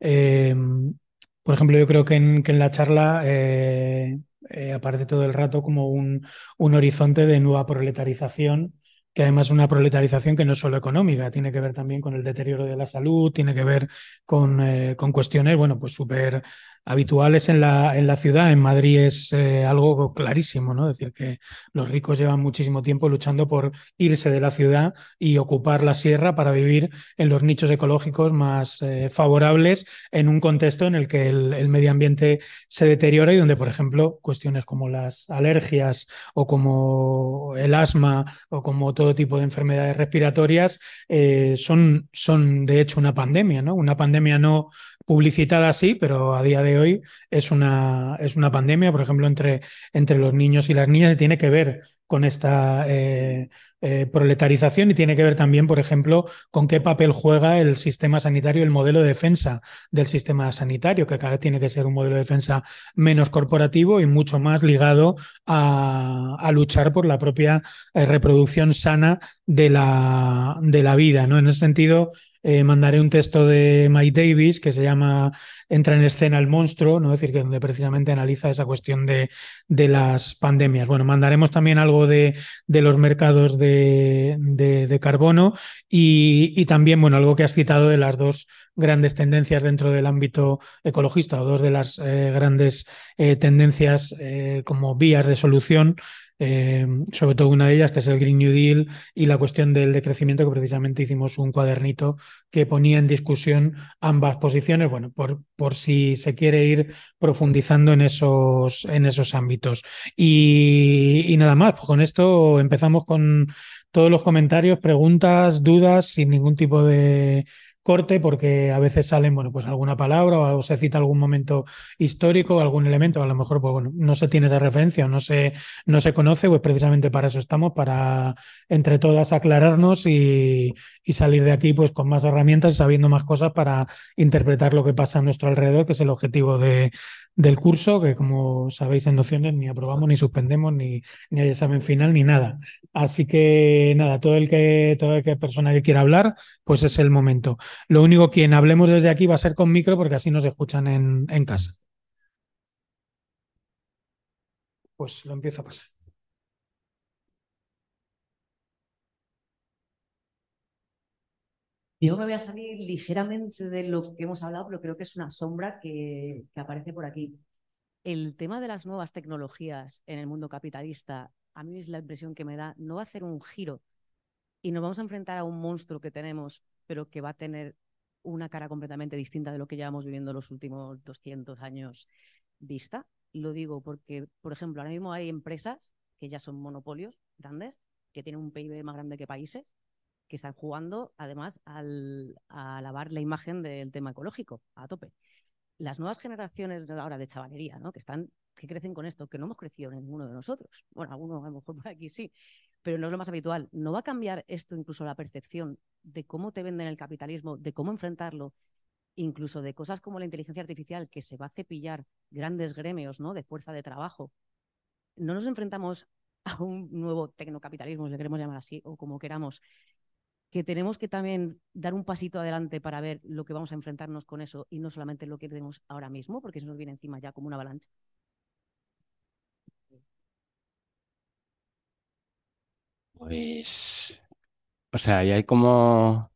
Eh, por ejemplo, yo creo que en, que en la charla eh, aparece todo el rato como un, un horizonte de nueva proletarización que además es una proletarización que no es solo económica, tiene que ver también con el deterioro de la salud, tiene que ver con, con cuestiones, bueno, pues súper habituales en la, en la ciudad. En Madrid es eh, algo clarísimo, ¿no? Es decir, que los ricos llevan muchísimo tiempo luchando por irse de la ciudad y ocupar la sierra para vivir en los nichos ecológicos más eh, favorables en un contexto en el que el, medio ambiente se deteriora y donde, por ejemplo, cuestiones como las alergias o como el asma o como todo tipo de enfermedades respiratorias eh, son, son, de hecho, una pandemia, ¿no? Una pandemia no publicitada así, pero a día de hoy es una, es una pandemia, por ejemplo, entre, entre los niños y las niñas y tiene que ver con esta eh, eh, proletarización y tiene que ver también, por ejemplo, con qué papel juega el sistema sanitario, el modelo de defensa del sistema sanitario, que cada vez tiene que ser un modelo de defensa menos corporativo y mucho más ligado a, luchar por la propia eh, reproducción sana de la, de la vida. ¿no? En ese sentido, mandaré un texto de Mike Davis que se llama Entra en escena el monstruo, ¿no? es decir, que donde precisamente analiza esa cuestión de, de las pandemias. Bueno, mandaremos también algo de, los mercados de, de carbono y, y, también, bueno, algo que has citado de las dos grandes tendencias dentro del ámbito ecologista o dos de las eh, grandes eh, tendencias eh, como vías de solución eh, sobre todo una de ellas, que es el Green New Deal y la cuestión del decrecimiento, que precisamente hicimos un cuadernito que ponía en discusión ambas posiciones, bueno, por, por si se quiere ir profundizando en esos, en esos ámbitos. Y, y nada más, pues con esto empezamos con todos los comentarios, preguntas, dudas, sin ningún tipo de corte porque a veces salen, bueno, pues alguna palabra o se cita algún momento histórico, algún elemento, a lo mejor, pues bueno, no se tiene esa referencia o no se, no se conoce, pues precisamente para eso estamos, para entre todas aclararnos y, y salir de aquí pues con más herramientas, sabiendo más cosas para interpretar lo que pasa a nuestro alrededor, que es el objetivo de, del curso, que como sabéis en nociones ni aprobamos, ni suspendemos, ni, ni hay examen final, ni nada. Así que nada, todo el que, toda que persona que quiera hablar, pues es el momento. Lo único, quien hablemos desde aquí va a ser con micro, porque así nos escuchan en, en casa. Pues lo empiezo a pasar. Yo me voy a salir ligeramente de lo que hemos hablado, pero creo que es una sombra que, que, aparece por aquí. El tema de las nuevas tecnologías en el mundo capitalista, a mí es la impresión que me da, no va a hacer un giro y nos vamos a enfrentar a un monstruo que tenemos, pero que va a tener una cara completamente distinta de lo que llevamos viviendo los últimos 200 años vista. Lo digo porque, por ejemplo, ahora mismo hay empresas que ya son monopolios grandes, que tienen un PIB más grande que países, que están jugando además al, a lavar la imagen del tema ecológico a tope. Las nuevas generaciones ahora de chavalería, ¿no? que están, que crecen con esto, que no hemos crecido en ninguno de nosotros. Bueno, algunos a lo mejor por aquí sí, pero no es lo más habitual. ¿No va a cambiar esto incluso la percepción de cómo te venden el capitalismo, de cómo enfrentarlo, incluso de cosas como la inteligencia artificial, que se va a cepillar grandes gremios ¿no? de fuerza de trabajo? No nos enfrentamos a un nuevo tecnocapitalismo, si le queremos llamar así, o como queramos, que tenemos que también dar un pasito adelante para ver lo que vamos a enfrentarnos con eso y no solamente lo que tenemos ahora mismo, porque se nos viene encima ya como una avalancha. Pues, o sea, y hay como,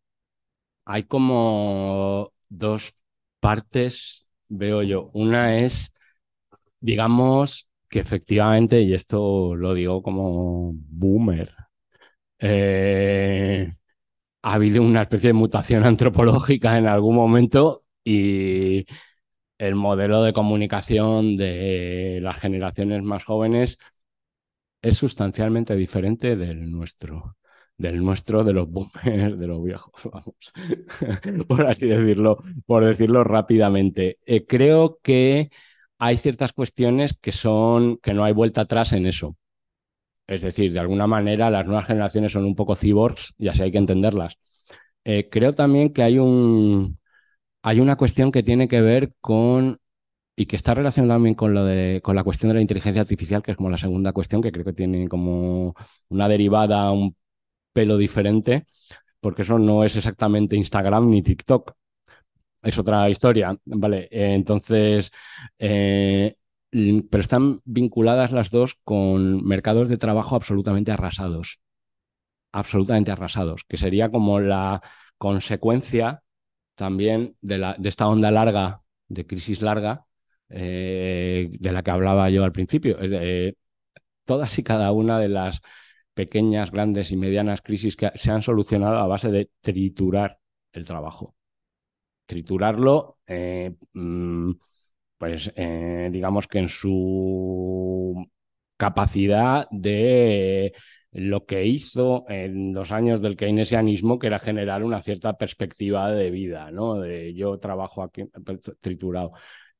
hay como dos partes, veo yo. Una es, digamos, que efectivamente, y esto lo digo como boomer, eh, ha habido una especie de mutación antropológica en algún momento y el modelo de comunicación de las generaciones más jóvenes es sustancialmente diferente del nuestro, del nuestro, de los boomers, de los viejos, vamos, por así decirlo, por decirlo rápidamente. Eh, creo que hay ciertas cuestiones que son, que no hay vuelta atrás en eso. Es decir, de alguna manera las nuevas generaciones son un poco cyborgs y así hay que entenderlas. Eh, creo también que hay un hay una cuestión que tiene que ver con y que está relacionada también con lo de con la cuestión de la inteligencia artificial, que es como la segunda cuestión, que creo que tiene como una derivada un pelo diferente, porque eso no es exactamente Instagram ni TikTok. Es otra historia, ¿vale? Eh, entonces, eh, pero están vinculadas las dos con mercados de trabajo absolutamente arrasados. Absolutamente arrasados, que sería como la consecuencia también de, la, de esta onda larga, de crisis larga, eh, de la que hablaba yo al principio. Es de, todas y cada una de las pequeñas, grandes y medianas crisis que se han solucionado a base de triturar el trabajo. Triturarlo. Eh, mmm, pues eh, digamos que en su capacidad de lo que hizo en los años del keynesianismo, que era generar una cierta perspectiva de vida, ¿no? De yo trabajo aquí triturado.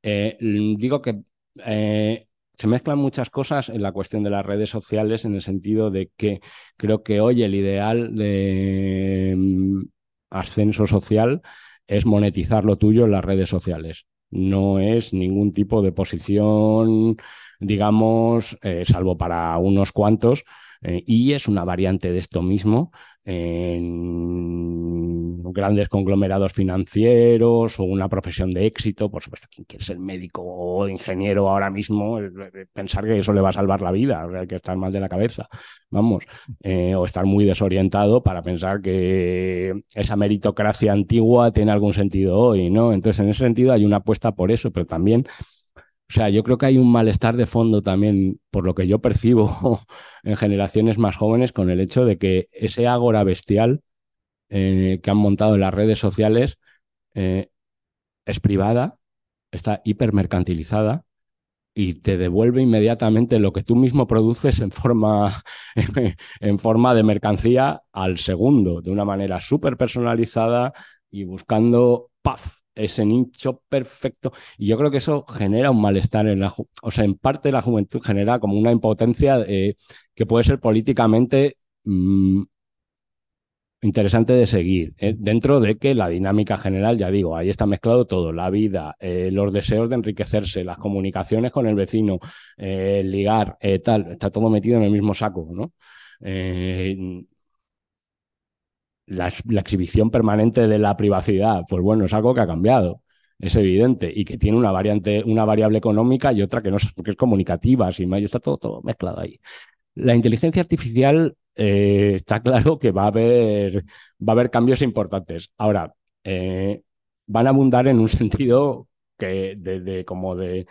Eh, digo que eh, se mezclan muchas cosas en la cuestión de las redes sociales en el sentido de que creo que hoy el ideal de mm, ascenso social es monetizar lo tuyo en las redes sociales. No es ningún tipo de posición, digamos, eh, salvo para unos cuantos, eh, y es una variante de esto mismo en grandes conglomerados financieros o una profesión de éxito. Por supuesto, quien quiere ser médico o ingeniero ahora mismo, pensar que eso le va a salvar la vida, hay que estar mal de la cabeza, vamos, eh, o estar muy desorientado para pensar que esa meritocracia antigua tiene algún sentido hoy, ¿no? Entonces, en ese sentido hay una apuesta por eso, pero también o sea, yo creo que hay un malestar de fondo también, por lo que yo percibo en generaciones más jóvenes, con el hecho de que ese ágora bestial eh, que han montado en las redes sociales eh, es privada, está hipermercantilizada y te devuelve inmediatamente lo que tú mismo produces en forma, en forma de mercancía al segundo, de una manera súper personalizada y buscando paz ese nicho perfecto. Y yo creo que eso genera un malestar en la, o sea, en parte la juventud genera como una impotencia eh, que puede ser políticamente mm, interesante de seguir, eh, dentro de que la dinámica general, ya digo, ahí está mezclado todo, la vida, eh, los deseos de enriquecerse, las comunicaciones con el vecino, ligar, tal, está todo metido en el mismo saco, ¿no? la, exhibición permanente de la privacidad, pues bueno, es algo que ha cambiado, es evidente, y que tiene una variante, una variable económica y otra que no es porque es comunicativa, así más, está todo, todo mezclado ahí. La inteligencia artificial eh, está claro que va a haber, va a haber cambios importantes. Ahora, eh, van a abundar en un sentido que de como de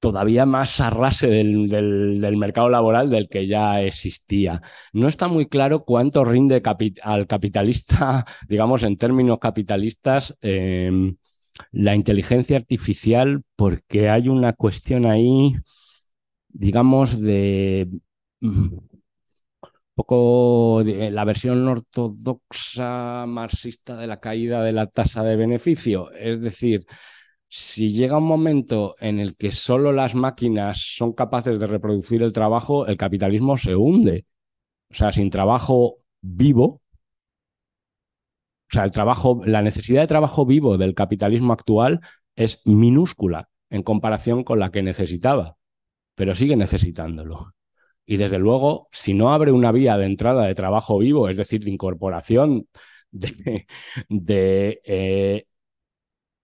todavía más arrase del, del, mercado laboral del que ya existía. No está muy claro cuánto rinde al capitalista, digamos, en términos capitalistas, em, la inteligencia artificial, porque hay una cuestión ahí, digamos, de un poco de la versión ortodoxa marxista de la caída de la tasa de beneficio. Es decir, si llega un momento en el que solo las máquinas son capaces de reproducir el trabajo, el capitalismo se hunde. O sea, sin trabajo vivo, o sea, el trabajo, la necesidad de trabajo vivo del capitalismo actual es minúscula en comparación con la que necesitaba, pero sigue necesitándolo. Y desde luego, si no abre una vía de entrada de trabajo vivo, es decir, de incorporación de, eh,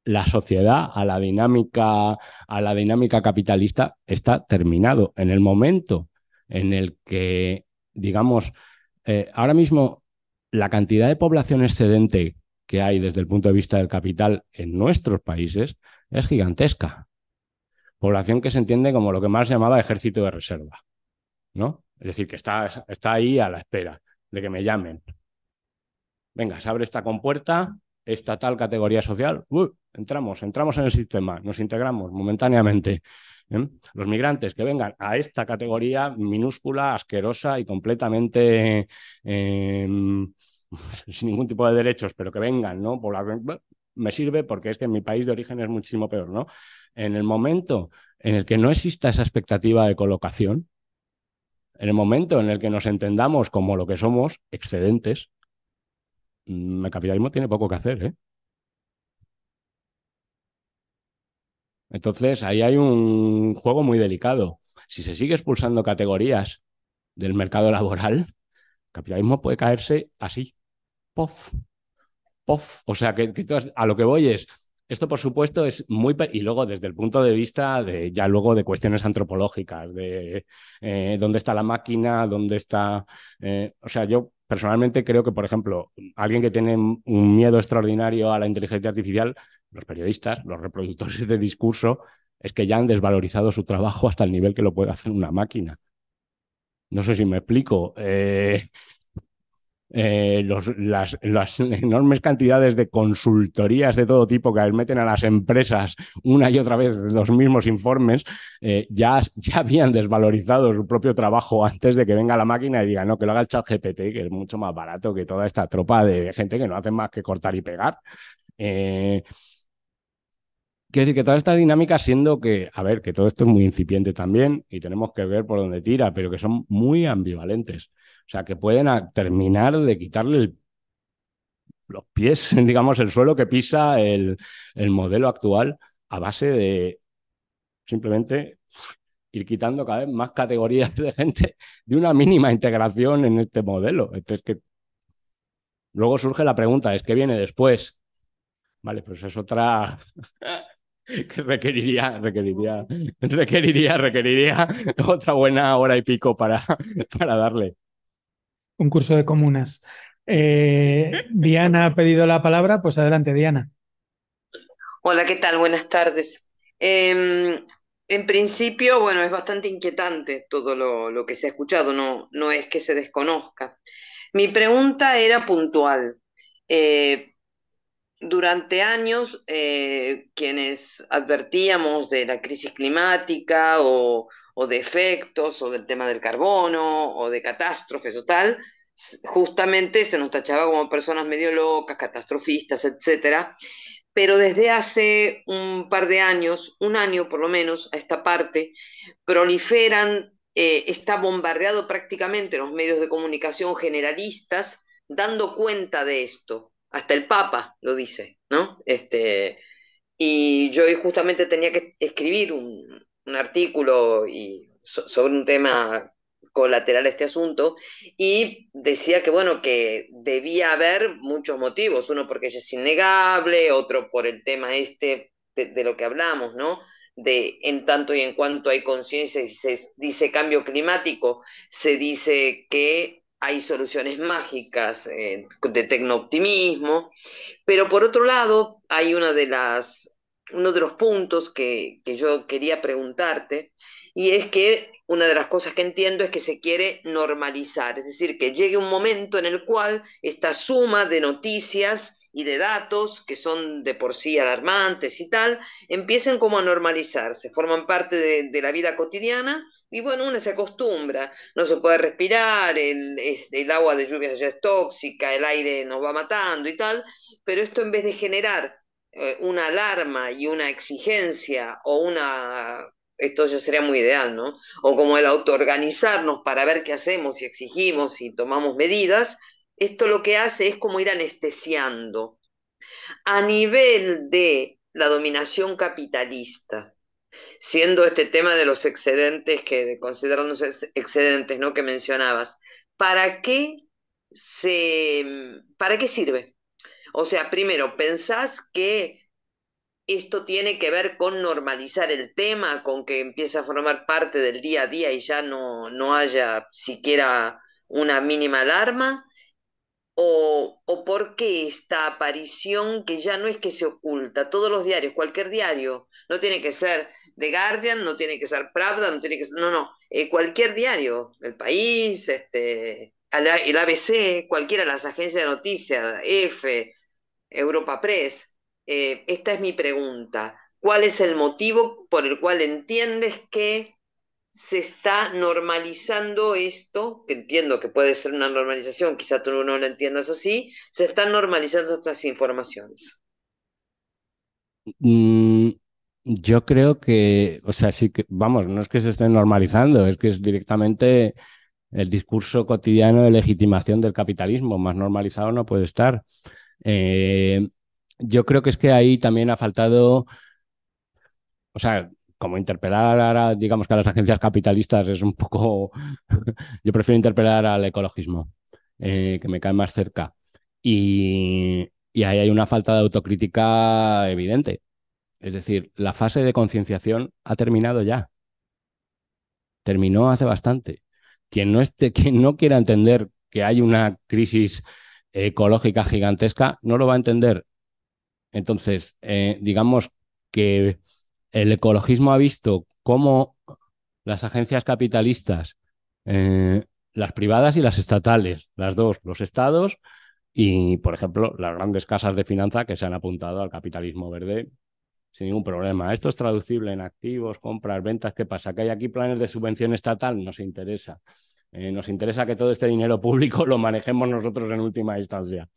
la sociedad a la dinámica, a la dinámica capitalista está terminado. En el momento en el que, digamos, eh, ahora mismo la cantidad de población excedente que hay desde el punto de vista del capital en nuestros países es gigantesca. Población que se entiende como lo que más llamaba ejército de reserva, ¿no? Es decir, que está, está ahí a la espera de que me llamen. Venga, se abre esta compuerta, esta tal categoría social, entramos, entramos en el sistema, nos integramos momentáneamente. ¿eh? Los migrantes que vengan a esta categoría minúscula, asquerosa y completamente em, sin ningún tipo de derechos, pero que vengan, ¿no? me sirve porque es que en mi país de origen es muchísimo peor, ¿no? En el momento en el que no exista esa expectativa de colocación, en el momento en el que nos entendamos como lo que somos, excedentes, Mm, el capitalismo tiene poco que hacer, ¿eh? Entonces, ahí hay un juego muy delicado. Si se sigue expulsando categorías del mercado laboral, el capitalismo puede caerse así. Pof. Pof. O sea, que, a lo que voy es, esto, por supuesto, es muy... Y luego, desde el punto de vista de ya luego de cuestiones antropológicas, de eh, dónde está la máquina, dónde está... Eh, o sea, yo personalmente creo que, por ejemplo, alguien que tiene un miedo extraordinario a la inteligencia artificial, los periodistas, los reproductores de discurso, es que ya han desvalorizado su trabajo hasta el nivel que lo puede hacer una máquina. No sé si me explico. Eh, eh, las, enormes cantidades de consultorías de todo tipo que meten a las empresas una y otra vez los mismos informes, eh, ya, ya habían desvalorizado su propio trabajo antes de que venga la máquina y diga, no, que lo haga el chat GPT, que es mucho más barato que toda esta tropa de gente que no hace más que cortar y pegar. Eh, Quiero decir que toda esta dinámica, siendo que, a ver, que todo esto es muy incipiente también y tenemos que ver por dónde tira, pero que son muy ambivalentes. O sea, que pueden terminar de quitarle los pies, digamos, el suelo que pisa el, el modelo actual a base de simplemente ir quitando cada vez más categorías de gente de una mínima integración en este modelo. Entonces, que luego surge la pregunta, ¿es qué viene después? Vale, pues es otra que requeriría, requeriría, requeriría, requeriría otra buena hora y pico para, para darle. Un curso de comunas. Eh, Diana ha pedido la palabra, pues adelante, Diana. Hola, ¿qué tal? Buenas tardes. Em, en principio, bueno, es bastante inquietante todo lo, que se ha escuchado, no, no es que se desconozca. Mi pregunta era puntual. Eh, durante años, eh, quienes advertíamos de la crisis climática o, o, de efectos o del tema del carbono o de catástrofes o tal, justamente se nos tachaba como personas medio locas, catastrofistas, etcétera pero desde hace un par de años, un año por lo menos, a esta parte, proliferan, eh, está bombardeado prácticamente los medios de comunicación generalistas dando cuenta de esto. Hasta el Papa lo dice, ¿no? Este, y yo justamente tenía que escribir un, artículo y, sobre un tema colateral a este asunto y decía que bueno que debía haber muchos motivos uno porque ella es innegable otro por el tema este de, lo que hablamos no de en tanto y en cuanto hay conciencia y se dice cambio climático se dice que hay soluciones mágicas eh, de tecnooptimismo pero por otro lado hay una de las uno de los puntos que, que yo quería preguntarte y es que una de las cosas que entiendo es que se quiere normalizar, es decir, que llegue un momento en el cual esta suma de noticias y de datos que son de por sí alarmantes y tal, empiecen como a normalizarse, forman parte de, la vida cotidiana y bueno, uno se acostumbra, no se puede respirar, el, el agua de lluvia ya es tóxica, el aire nos va matando y tal, pero esto en vez de generar eh, una alarma y una exigencia o una esto ya sería muy ideal, ¿no? O como el autoorganizarnos para ver qué hacemos y exigimos y tomamos medidas, esto lo que hace es como ir anestesiando. A nivel de la dominación capitalista, siendo este tema de los excedentes, que consideramos excedentes, ¿no? Que mencionabas, ¿para qué se, para qué sirve? O sea, primero, ¿pensás que esto tiene que ver con normalizar el tema, con que empiece a formar parte del día a día y ya no, no haya siquiera una mínima alarma? ¿O, ¿O por qué esta aparición que ya no es que se oculta? Todos los diarios, cualquier diario, no tiene que ser The Guardian, no tiene que ser Pravda, no tiene que ser, no, no, eh, cualquier diario, El País, este, el ABC, cualquiera las agencias de noticias, F, Europa Press, eh, esta es mi pregunta. ¿Cuál es el motivo por el cual entiendes que se está normalizando esto? Que entiendo que puede ser una normalización, quizá tú no lo entiendas así, se están normalizando estas informaciones. Mm, yo creo que, o sea, sí que, vamos, no es que se estén normalizando, es que es directamente el discurso cotidiano de legitimación del capitalismo, más normalizado no puede estar. Eh, yo creo que es que ahí también ha faltado, o sea, como interpelar a, digamos que a las agencias capitalistas es un poco, yo prefiero interpelar al ecologismo, eh, que me cae más cerca. Y, y ahí hay una falta de autocrítica evidente. Es decir, la fase de concienciación ha terminado ya. Terminó hace bastante. Quien no, esté, quien no quiera entender que hay una crisis ecológica gigantesca, no lo va a entender entonces, eh, digamos que el ecologismo ha visto cómo las agencias capitalistas, eh, las privadas y las estatales, las dos, los estados y, por ejemplo, las grandes casas de finanza que se han apuntado al capitalismo verde sin ningún problema. Esto es traducible en activos, compras, ventas. ¿Qué pasa? ¿Que hay aquí planes de subvención estatal? Nos interesa. Eh, nos interesa que todo este dinero público lo manejemos nosotros en última instancia.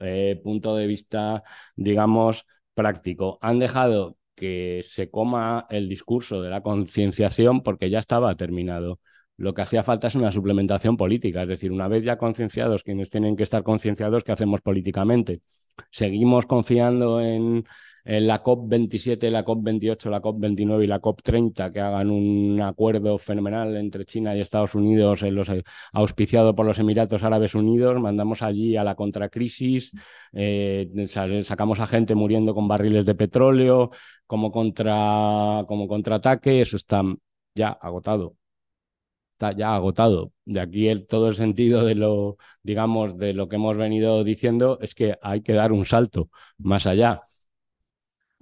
Eh, punto de vista, digamos, práctico. Han dejado que se coma el discurso de la concienciación porque ya estaba terminado. Lo que hacía falta es una suplementación política, es decir, una vez ya concienciados quienes tienen que estar concienciados, ¿qué hacemos políticamente? ¿Seguimos confiando en, en la COP27, la COP28, la COP29 y la COP30 que hagan un acuerdo fenomenal entre China y Estados Unidos, en los, auspiciado por los Emiratos Árabes Unidos, mandamos allí a la contracrisis, eh, sacamos a gente muriendo con barriles de petróleo como, contra, como contraataque, eso está ya agotado. Ya agotado. De aquí todo el sentido de lo, digamos, de lo que hemos venido diciendo es que hay que dar un salto más allá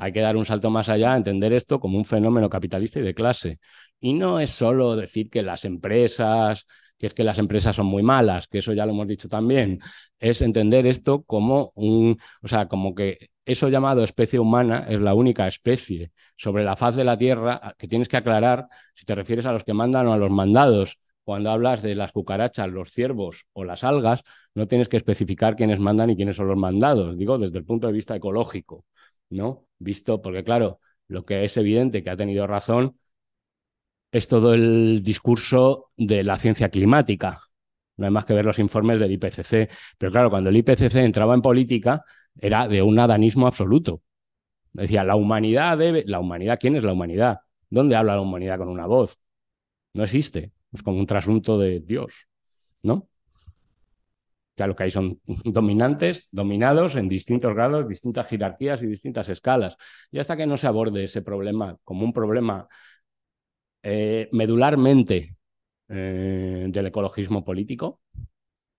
hay que dar un salto más allá, entender esto como un fenómeno capitalista y de clase. Y no es solo decir que las empresas, que es que las empresas son muy malas, que eso ya lo hemos dicho también, es entender esto como un, o sea, como que eso llamado especie humana es la única especie sobre la faz de la Tierra que tienes que aclarar si te refieres a los que mandan o a los mandados. Cuando hablas de las cucarachas, los ciervos o las algas, no tienes que especificar quiénes mandan y quiénes son los mandados, digo, desde el punto de vista ecológico. ¿No? Visto, porque claro, lo que es evidente que ha tenido razón es todo el discurso de la ciencia climática. No hay más que ver los informes del IPCC. Pero claro, cuando el IPCC entraba en política, era de un adanismo absoluto. Decía, la humanidad debe. ¿La humanidad? ¿Quién es la humanidad? ¿Dónde habla la humanidad con una voz? No existe. Es como un trasunto de Dios, ¿no? Ya lo que hay son dominantes, dominados en distintos grados, distintas jerarquías y distintas escalas. Y hasta que no se aborde ese problema como un problema eh, medularmente eh, del ecologismo político,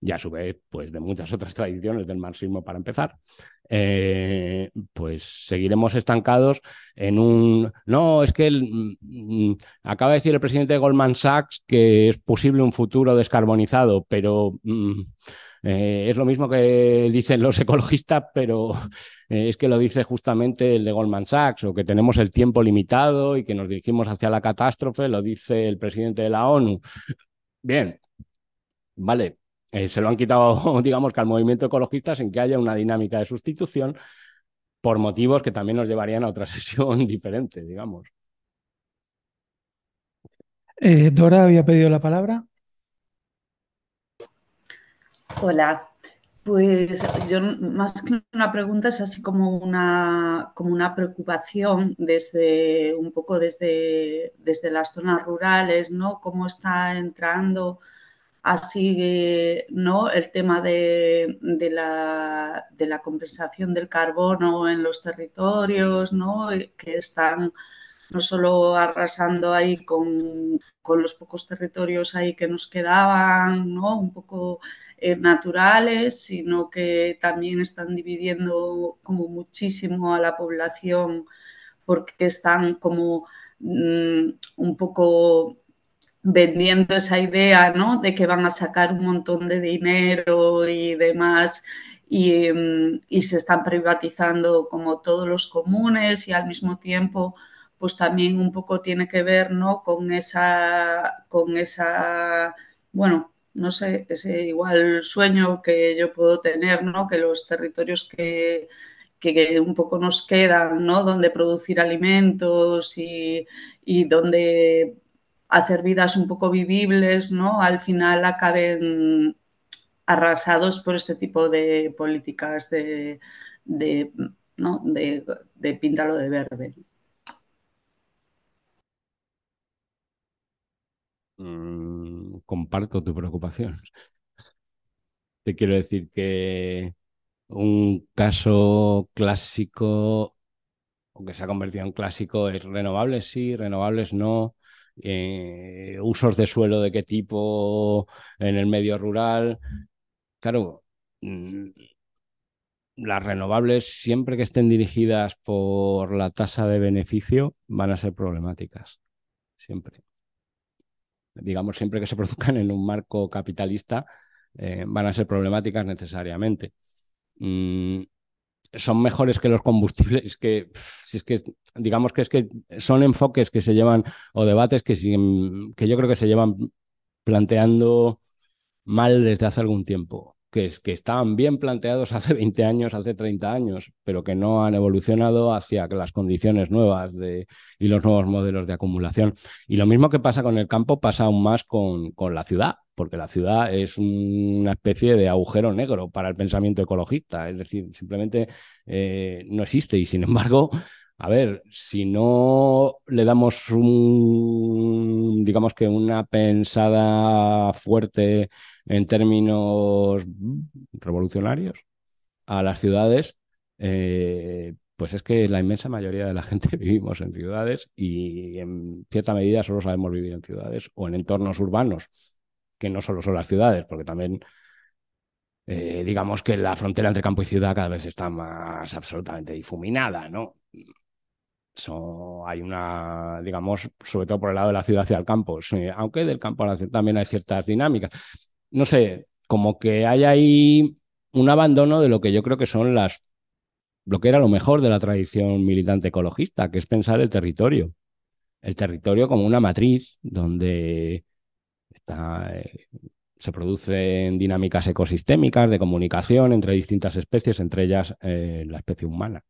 y a su vez, pues de muchas otras tradiciones del marxismo para empezar, eh, pues seguiremos estancados en un... No, es que mm, mm, acaba de decir el presidente de Goldman Sachs que es posible un futuro descarbonizado, pero... Mm, eh, es lo mismo que dicen los ecologistas, pero eh, es que lo dice justamente el de Goldman Sachs, o que tenemos el tiempo limitado y que nos dirigimos hacia la catástrofe, lo dice el presidente de la ONU. Bien, vale, eh, se lo han quitado, digamos que al movimiento ecologista sin que haya una dinámica de sustitución por motivos que también nos llevarían a otra sesión diferente, digamos. Dora había pedido la palabra. Hola, pues yo más que una pregunta es así como una, como una preocupación desde un poco desde, desde las zonas rurales, ¿no? Cómo está entrando así ¿no? el tema de, la, de, la, compensación del carbono en los territorios, ¿no? que están no solo arrasando ahí con, con los pocos territorios ahí que nos quedaban, ¿no? un poco eh, naturales, sino que también están dividiendo como muchísimo a la población porque están como mm, un poco vendiendo esa idea ¿no? de que van a sacar un montón de dinero y demás y, mm, y, se están privatizando como todos los comunes y al mismo tiempo pues también un poco tiene que ver ¿no? con esa con esa bueno no sé, ese igual sueño que yo puedo tener, ¿no? Que los territorios que, un poco nos quedan, ¿no? Donde producir alimentos y, donde hacer vidas un poco vivibles, ¿no? Al final acaben arrasados por este tipo de políticas de, de, ¿no? de, píntalo de verde. Mm, comparto tu preocupación. Te quiero decir que un caso clásico o que se ha convertido en clásico es renovables sí, renovables no, eh, usos de suelo de qué tipo en el medio rural. Claro, mm, las renovables, siempre que estén dirigidas por la tasa de beneficio, van a ser problemáticas. Siempre digamos, siempre que se produzcan en un marco capitalista, eh, van a ser problemáticas necesariamente. Mm, son mejores que los combustibles, que si es que digamos que es que son enfoques que se llevan o debates que siguen, que yo creo que se llevan planteando mal desde hace algún tiempo. Que, es, que estaban bien planteados hace 20 años, hace 30 años, pero que no han evolucionado hacia las condiciones nuevas de, y los nuevos modelos de acumulación. Y lo mismo que pasa con el campo pasa aún más con, con la ciudad, porque la ciudad es una especie de agujero negro para el pensamiento ecologista, es decir, simplemente eh, no existe y sin embargo a ver, si no le damos un, digamos que una pensada fuerte en términos revolucionarios a las ciudades, eh, pues es que la inmensa mayoría de la gente vivimos en ciudades y en cierta medida solo sabemos vivir en ciudades o en entornos urbanos, que no solo son las ciudades, porque también eh, digamos que la frontera entre campo y ciudad cada vez está más absolutamente difuminada, ¿no? hay una, digamos, sobre todo por el lado de la ciudad hacia el campo, aunque del campo a la ciudad también hay ciertas dinámicas. No sé, como que hay ahí un abandono de lo que yo creo que son las, lo que era lo mejor de la tradición militante ecologista, que es pensar el territorio. El territorio como una matriz donde está, eh, se producen dinámicas ecosistémicas de comunicación entre distintas especies, entre ellas eh, la especie humana.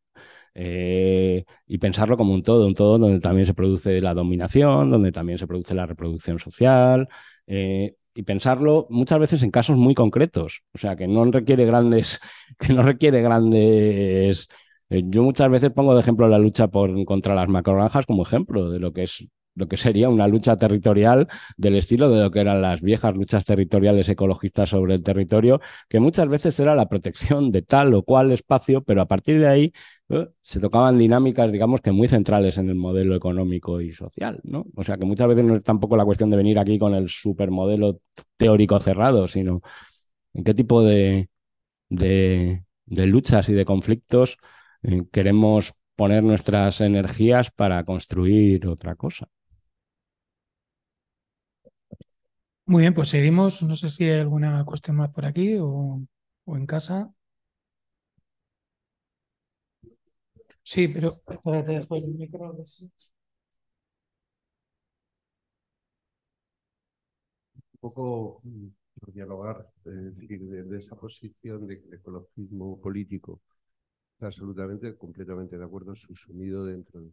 Eh, y pensarlo como un todo, un todo donde también se produce la dominación, donde también se produce la reproducción social, y pensarlo muchas veces en casos muy concretos, o sea, que no requiere grandes, que no requiere grandes... Eh, yo muchas veces pongo de ejemplo la lucha por, contra las macrogranjas como ejemplo de lo que es lo que sería una lucha territorial del estilo de lo que eran las viejas luchas territoriales ecologistas sobre el territorio, que muchas veces era la protección de tal o cual espacio, pero a partir de ahí ¿eh? se tocaban dinámicas, digamos que muy centrales en el modelo económico y social, ¿no? O sea que muchas veces no es tampoco la cuestión de venir aquí con el supermodelo teórico cerrado, sino en qué tipo de, de, luchas y de conflictos eh, queremos poner nuestras energías para construir otra cosa. Muy bien, pues seguimos. No sé si hay alguna cuestión más por aquí o, en casa. Sí, pero espérate, el micro. Un poco mm, dialogar, es decir, de, esa posición de ecologismo político, absolutamente, completamente de acuerdo, subsumido dentro de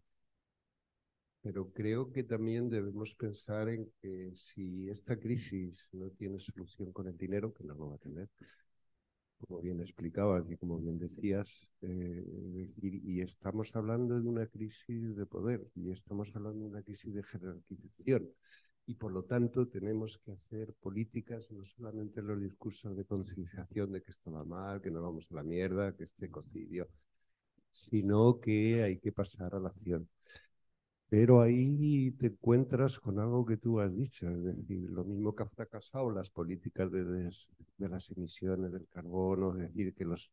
pero creo que también debemos pensar en que si esta crisis no tiene solución con el dinero, que no lo va a tener, como bien explicabas y como bien decías, eh, y, estamos hablando de una crisis de poder y estamos hablando de una crisis de jerarquización. Y por lo tanto tenemos que hacer políticas no solamente en los discursos de concienciación de que esto va mal, que no vamos a la mierda, que este ecocidio, sino que hay que pasar a la acción. Pero ahí te encuentras con algo que tú has dicho, es decir, lo mismo que ha fracasado las políticas de, de las emisiones del carbono, es decir, que, los,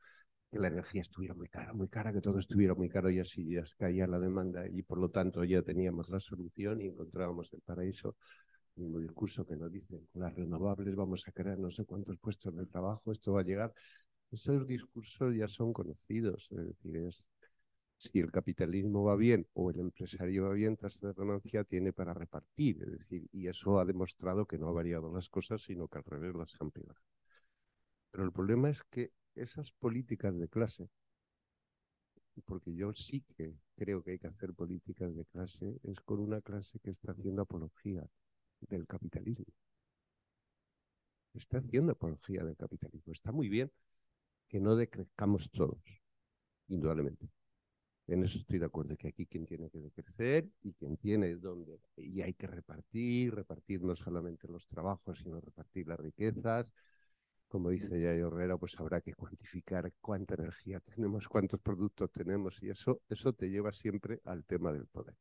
que la energía estuviera muy cara, muy cara, que todo estuviera muy caro y así ya caía la demanda y por lo tanto ya teníamos la solución y encontrábamos el paraíso. El mismo discurso que nos dicen, las renovables vamos a crear no sé cuántos puestos de trabajo, esto va a llegar. Esos discursos ya son conocidos, es decir, es, si el capitalismo va bien o el empresario va bien, tasa de ganancia tiene para repartir. Es decir, y eso ha demostrado que no ha variado las cosas, sino que al revés las han peor. Pero el problema es que esas políticas de clase, porque yo sí que creo que hay que hacer políticas de clase, es con una clase que está haciendo apología del capitalismo. Está haciendo apología del capitalismo. Está muy bien que no decrezcamos todos, indudablemente en eso estoy de acuerdo, que aquí quien tiene que crecer y quien tiene dónde. Y hay que repartir, repartir no solamente los trabajos, sino repartir las riquezas. Como dice Yayo Herrera, pues habrá que cuantificar cuánta energía tenemos, cuántos productos tenemos, y eso, eso te lleva siempre al tema del poder.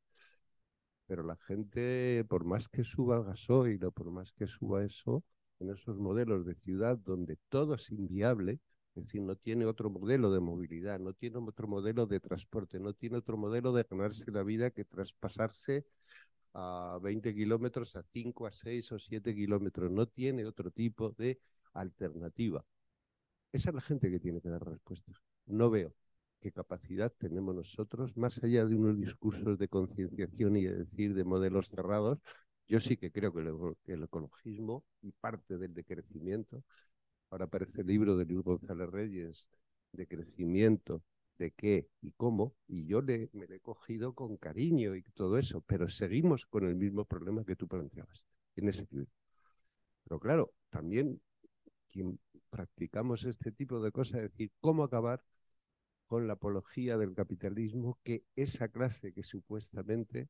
Pero la gente, por más que suba el gasoil o por más que suba eso, en esos modelos de ciudad donde todo es inviable, es decir, no tiene otro modelo de movilidad, no tiene otro modelo de transporte, no tiene otro modelo de ganarse la vida que traspasarse a 20 kilómetros, a 5, a 6 o 7 kilómetros. No tiene otro tipo de alternativa. Esa es la gente que tiene que dar respuestas. No veo qué capacidad tenemos nosotros, más allá de unos discursos de concienciación y de decir de modelos cerrados. Yo sí que creo que el ecologismo y parte del decrecimiento ahora aparece el libro de Luis González Reyes de crecimiento, de qué y cómo, y yo le, me lo he cogido con cariño y todo eso, pero seguimos con el mismo problema que tú planteabas en ese libro. Pero claro, también quien practicamos este tipo de cosas, es decir, cómo acabar con la apología del capitalismo que esa clase que supuestamente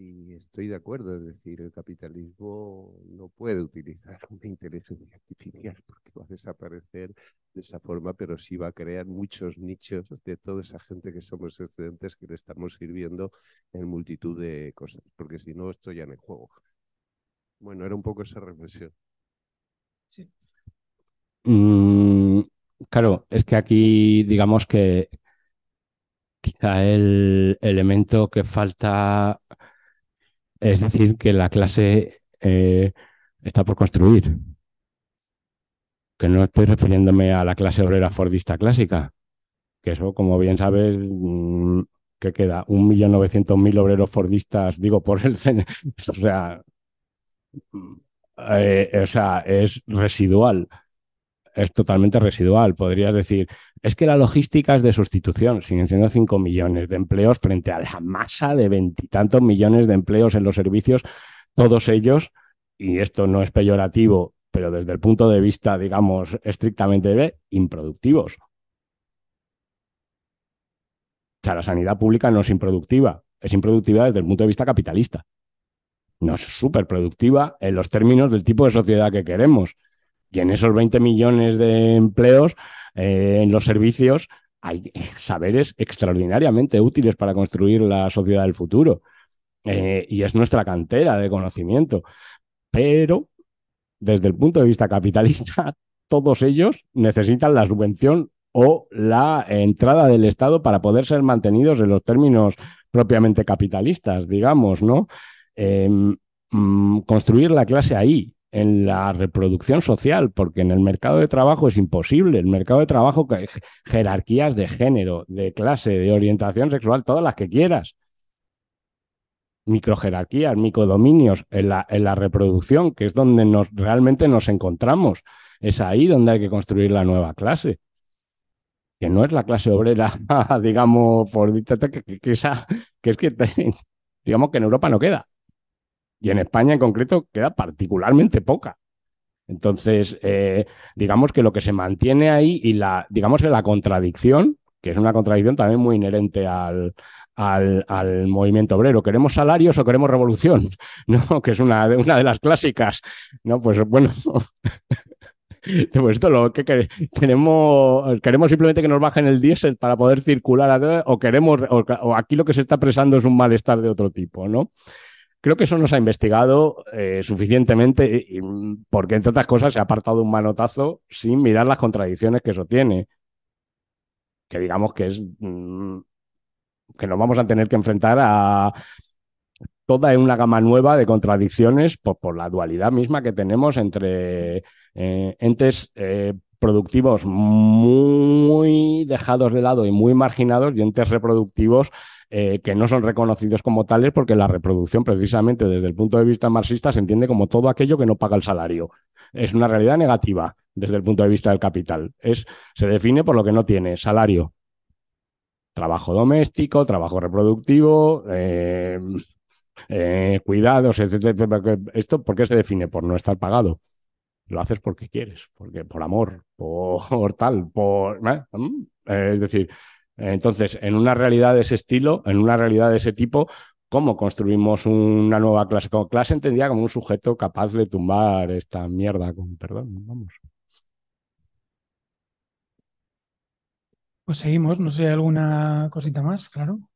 y estoy de acuerdo, es decir, el capitalismo no puede utilizar una inteligencia artificial porque va a desaparecer de esa forma, pero sí va a crear muchos nichos de toda esa gente que somos excedentes que le estamos sirviendo en multitud de cosas, porque si no, esto ya no hay juego. Bueno, era un poco esa reflexión. Sí. Mm, claro, es que aquí digamos que quizá el elemento que falta es decir, que la clase eh, está por construir. Que no estoy refiriéndome a la clase obrera fordista clásica, que eso, como bien sabes, mm, que queda un millón novecientos mil obreros fordistas, digo, por el o sea, eh, o sea, es residual es totalmente residual. Podrías decir, es que la logística es de sustitución, siguen siendo 5 millones de empleos frente a la masa de veintitantos millones de empleos en los servicios, todos ellos, y esto no es peyorativo, pero desde el punto de vista, digamos, estrictamente de improductivos. O sea, la sanidad pública no es improductiva, es improductiva desde el punto de vista capitalista. No es súper productiva en los términos del tipo de sociedad que queremos. Y en esos 20 millones de empleos eh, en los servicios hay saberes extraordinariamente útiles para construir la sociedad del futuro. Eh, y es nuestra cantera de conocimiento. Pero desde el punto de vista capitalista, todos ellos necesitan la subvención o la entrada del Estado para poder ser mantenidos en los términos propiamente capitalistas, digamos, ¿no? Em, mm, construir la clase ahí, en la reproducción social, porque en el mercado de trabajo es imposible. El mercado de trabajo, jerarquías de género, de clase, de orientación sexual, todas las que quieras. Microjerarquías, microdominios en la, en la reproducción, que es donde nos, realmente nos encontramos. Es ahí donde hay que construir la nueva clase. Que no es la clase obrera, digamos, por, que, que, esa, que es que, digamos que en Europa no queda. Y en España en concreto queda particularmente poca. Entonces, eh, digamos que lo que se mantiene ahí y la, digamos que la contradicción, que es una contradicción también muy inherente al, al, movimiento obrero. ¿Queremos salarios o queremos revolución? ¿No? Que es una, una de las clásicas. No, pues bueno. Pues esto lo que queremos, queremos simplemente que nos bajen el diésel para poder circular o queremos, o, aquí lo que se está expresando es un malestar de otro tipo, ¿no? Creo que eso no se ha investigado eh, suficientemente porque, entre otras cosas, se ha apartado un manotazo sin mirar las contradicciones que eso tiene. Que digamos que es mm, que nos vamos a tener que enfrentar a toda una gama nueva de contradicciones por, la dualidad misma que tenemos entre eh, entes eh, productivos muy dejados de lado y muy marginados y entes reproductivos eh, que no son reconocidos como tales porque la reproducción, precisamente desde el punto de vista marxista, se entiende como todo aquello que no paga el salario. Es una realidad negativa desde el punto de vista del capital. Es, se define por lo que no tiene salario. Trabajo doméstico, trabajo reproductivo, eh, eh, cuidados, etc. ¿Esto por qué se define? Por no estar pagado lo haces porque quieres, porque por amor, por, tal, por mm, es decir, entonces, en una realidad de ese estilo, en una realidad de ese tipo, ¿cómo construimos una nueva clase? Como clase entendía como un sujeto capaz de tumbar esta mierda, con perdón, vamos. Pues seguimos, no sé, alguna cosita más, claro.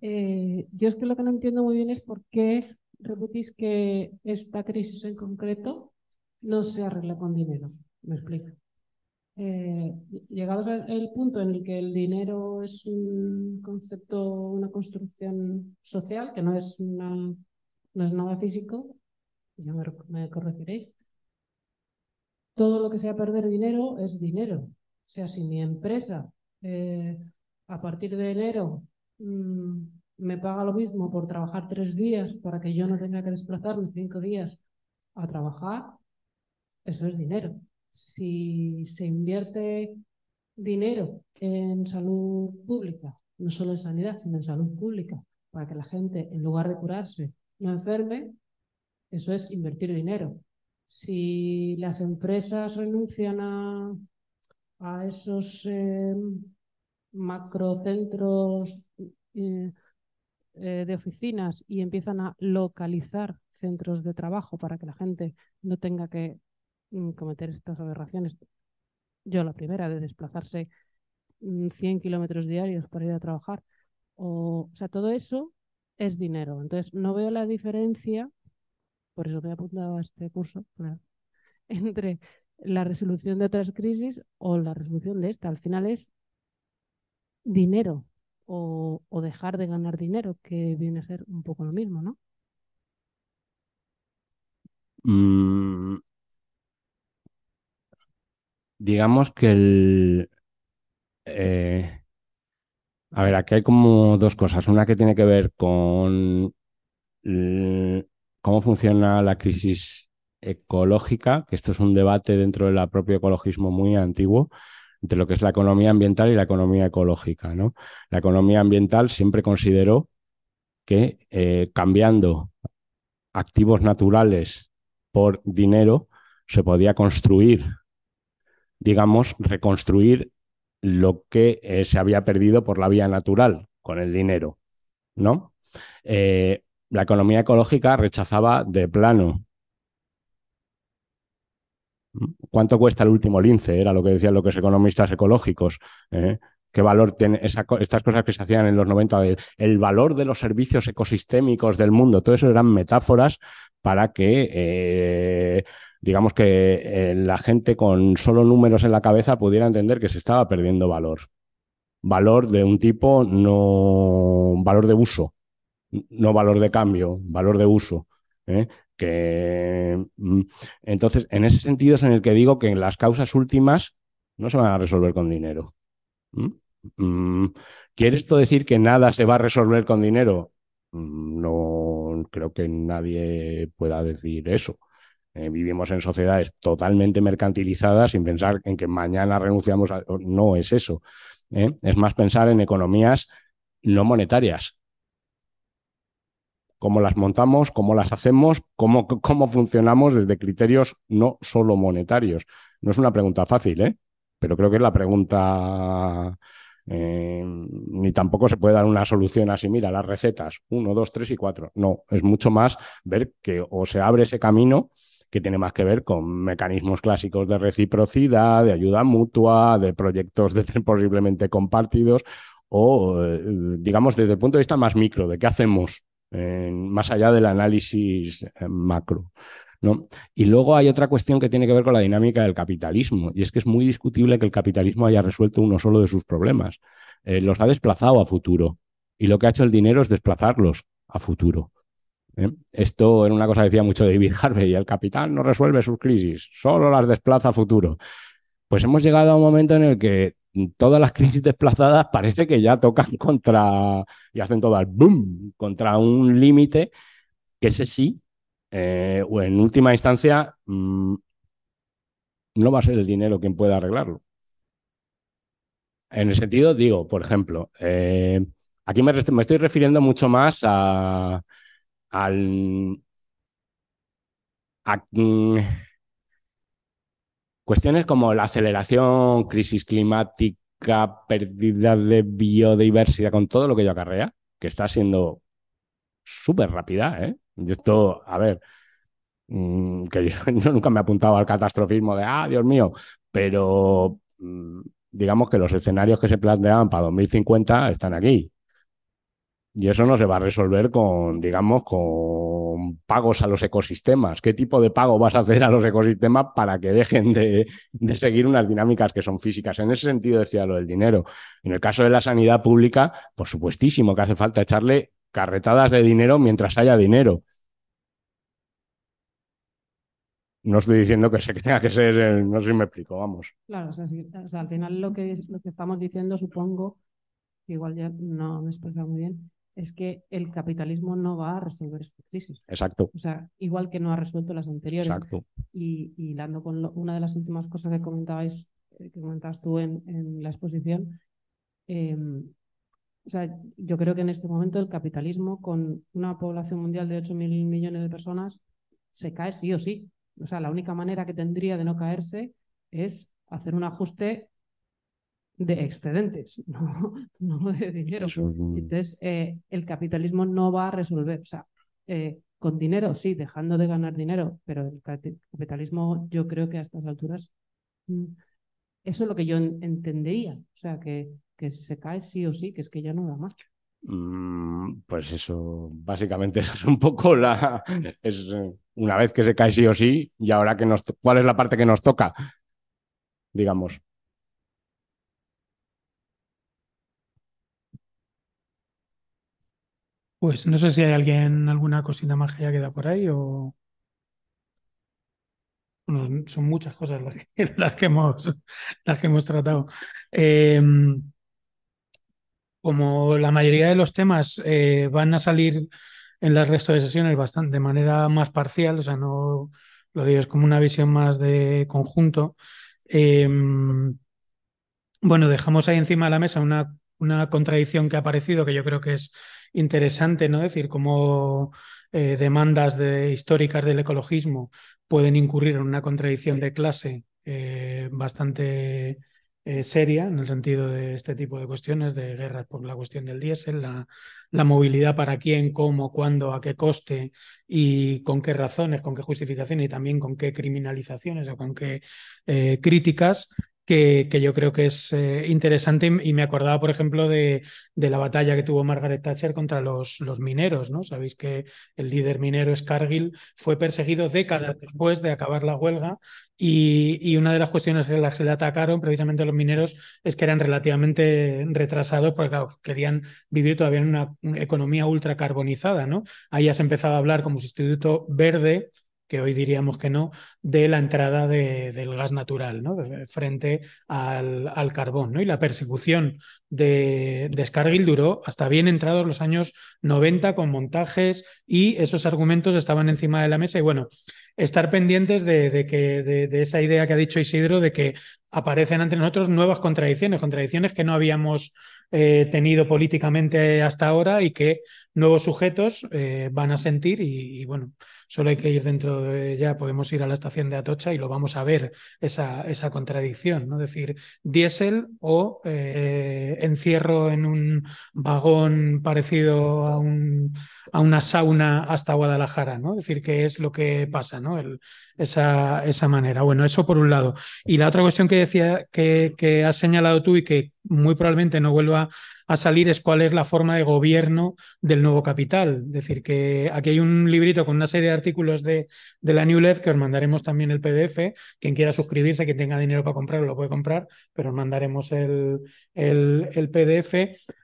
Eh, yo es que lo que no entiendo muy bien es por qué repetís que esta crisis en concreto no se arregla con dinero. Me explico. Eh, llegados al punto en el que el dinero es un concepto, una construcción social, que no es, nada físico, ya me, corregiréis, todo lo que sea perder dinero es dinero. O sea, si mi empresa eh, a partir de enero mm, me paga lo mismo por trabajar tres días para que yo no tenga que desplazarme cinco días a trabajar, eso es dinero. Si se invierte dinero en salud pública, no solo en sanidad, sino en salud pública, para que la gente, en lugar de curarse, no enferme, eso es invertir dinero. Si las empresas renuncian a, a esos eh, macrocentros eh, eh, de oficinas y empiezan a localizar centros de trabajo para que la gente no tenga que mm, cometer estas aberraciones. Yo la primera, de desplazarse 100 mm, kilómetros diarios para ir a trabajar. O, o sea, todo eso es dinero. Entonces, no veo la diferencia, por eso me he apuntado a este curso, entre la resolución de otras crisis o la resolución de esta. Al final es dinero o, dejar de ganar dinero, que viene a ser un poco lo mismo, ¿no? Mm, digamos que el... Eh, a ver, aquí hay como dos cosas. Una que tiene que ver con cómo funciona la crisis ecológica, que esto es un debate dentro del propio ecologismo muy antiguo, entre lo que es la economía ambiental y la economía ecológica. ¿no? La economía ambiental siempre consideró que eh, cambiando activos naturales por dinero se podía construir, digamos, reconstruir lo que eh, se había perdido por la vía natural con el dinero, ¿no? Eh, la economía ecológica rechazaba de plano ¿Cuánto cuesta el último lince? Era lo que decían los economistas ecológicos. ¿eh? ¿Qué valor tiene estas cosas que se hacían en los 90? el valor de los servicios ecosistémicos del mundo. Todo eso eran metáforas para que, eh, digamos que eh, la gente con solo números en la cabeza pudiera entender que se estaba perdiendo valor. Valor de un tipo, no valor de uso, no valor de cambio, valor de uso. Que, mm, entonces, en ese sentido es en el que digo que las causas últimas no se van a resolver con dinero. Mm, ¿Quiere esto decir que nada se va a resolver con dinero? Mm, no creo que nadie pueda decir eso. Eh, vivimos en sociedades totalmente mercantilizadas sin pensar en que mañana renunciamos a... No es eso. ¿eh? Es más pensar en economías no monetarias, cómo las montamos, cómo las hacemos, cómo, cómo funcionamos desde criterios no solo monetarios. No es una pregunta fácil, ¿eh? pero creo que es la pregunta, eh, ni tampoco se puede dar una solución así, mira, las recetas, uno, dos, tres y cuatro. No, es mucho más ver que o se abre ese camino que tiene más que ver con mecanismos clásicos de reciprocidad, de ayuda mutua, de proyectos de posiblemente compartidos, o eh, digamos desde el punto de vista más micro, de qué hacemos más allá del análisis eh, macro. ¿no? Y luego hay otra cuestión que tiene que ver con la dinámica del capitalismo, y es que es muy discutible que el capitalismo haya resuelto uno solo de sus problemas. Eh, los ha desplazado a futuro, y lo que ha hecho el dinero es desplazarlos a futuro. ¿eh? Esto era una cosa que decía mucho David Harvey, el capital no resuelve sus crisis, solo las desplaza a futuro. Pues hemos llegado a un momento en el que todas las crisis desplazadas parece que ya tocan contra y hacen todas boom contra un límite que ese sí, eh, o en última instancia, mm, no va a ser el dinero quien pueda arreglarlo. En el sentido, digo, por ejemplo, eh, aquí me, me, estoy refiriendo mucho más a, al, a, mm, Cuestiones como la aceleración, crisis climática, pérdida de biodiversidad, con todo lo que ello acarrea, que está siendo súper rápida. ¿eh? esto, a ver, mm, que yo, nunca me he apuntado al catastrofismo de, ah, Dios mío, pero mm, digamos que los escenarios que se planteaban para 2050 están aquí. Y eso no se va a resolver con, digamos, con pagos a los ecosistemas. ¿Qué tipo de pago vas a hacer a los ecosistemas para que dejen de, seguir unas dinámicas que son físicas? En ese sentido decía lo del dinero. En el caso de la sanidad pública, por supuestísimo que hace falta echarle carretadas de dinero mientras haya dinero. No estoy diciendo que, se, que tenga que ser, no sé si me explico, vamos. Claro, o sea, al final lo que, lo que estamos diciendo, supongo, igual ya no me he explicado muy bien, es que el capitalismo no va a resolver esta crisis. Exacto. O sea, igual que no ha resuelto las anteriores. Exacto. Y, hilando con lo- una de las últimas cosas que comentabais, eh, que comentabas tú en, en la exposición, eh, o sea, yo creo que en este momento el capitalismo, con una población mundial de 8.000 millones de personas, se cae sí o sí. O sea, la única manera que tendría de no caerse es hacer un ajuste de excedentes, no, no de dinero. Entonces, eh, el capitalismo no va a resolver, o sea, eh, con dinero, sí, dejando de ganar dinero, pero el capi- capitalismo yo creo que a estas alturas, mm, eso es lo que yo en- entendería, o sea, que, que se cae sí o sí, que es que ya no da más. Mm, Pues eso, básicamente eso es un poco la... Es una vez que se cae sí o sí, y ahora que nos... ¿Cuál es la parte que nos toca? Digamos. Pues no sé si hay alguien, alguna cosita más que haya quedado por ahí o. Son muchas cosas las que, las hemos, las que hemos tratado. Eh, como la mayoría de los temas eh, van a salir en el resto de sesiones bastante, de manera más parcial, o sea, no lo digo, es como una visión más de conjunto. eh, bueno, dejamos ahí encima de la mesa una, una contradicción que ha aparecido que yo creo que es interesante, ¿no? Es decir, cómo eh, demandas de, históricas del ecologismo pueden incurrir en una contradicción de clase eh, bastante eh, seria en el sentido de este tipo de cuestiones, de guerras por la cuestión del diésel, la, movilidad para quién, cómo, cuándo, a qué coste y con qué razones, con qué justificaciones y también con qué criminalizaciones o con qué críticas que, que yo creo que es eh, interesante y, y me acordaba, por ejemplo, de, de la batalla que tuvo Margaret Thatcher contra los, los mineros, ¿no? Sabéis que el líder minero Scargill fue perseguido décadas después de acabar la huelga y, y una de las cuestiones en las que le atacaron precisamente a los mineros es que eran relativamente retrasados porque claro, querían vivir todavía en una, una economía ultracarbonizada, ¿no? Ahí ya se empezaba a hablar como sustituto verde que hoy diríamos que no, de la entrada de, del gas natural, frente al, al carbón. ¿no? Y la persecución de, de duró hasta bien entrados los años 90 con montajes y esos argumentos estaban encima de la mesa y bueno, estar pendientes de, que, de esa idea que ha dicho Isidro de que aparecen ante nosotros nuevas contradicciones, contradicciones que no habíamos eh, tenido políticamente hasta ahora y que nuevos sujetos eh, van a sentir y, bueno, solo hay que ir dentro de ya, podemos ir a la estación de Atocha y lo vamos a ver, esa, esa contradicción, ¿no? Es decir, diésel o eh, encierro en un vagón parecido a, un, a una sauna hasta Guadalajara, ¿no? Es decir, qué es lo que pasa, ¿no? El, esa, esa manera. Bueno, eso por un lado. Y la otra cuestión que decía que, que has señalado tú y que muy probablemente no vuelva a salir es cuál es la forma de gobierno del nuevo capital. Es decir, que aquí hay un librito con una serie de artículos de, de la New Left que os mandaremos también el PDF. Quien quiera suscribirse, quien tenga dinero para comprarlo, lo puede comprar, pero os mandaremos el, el, el PDF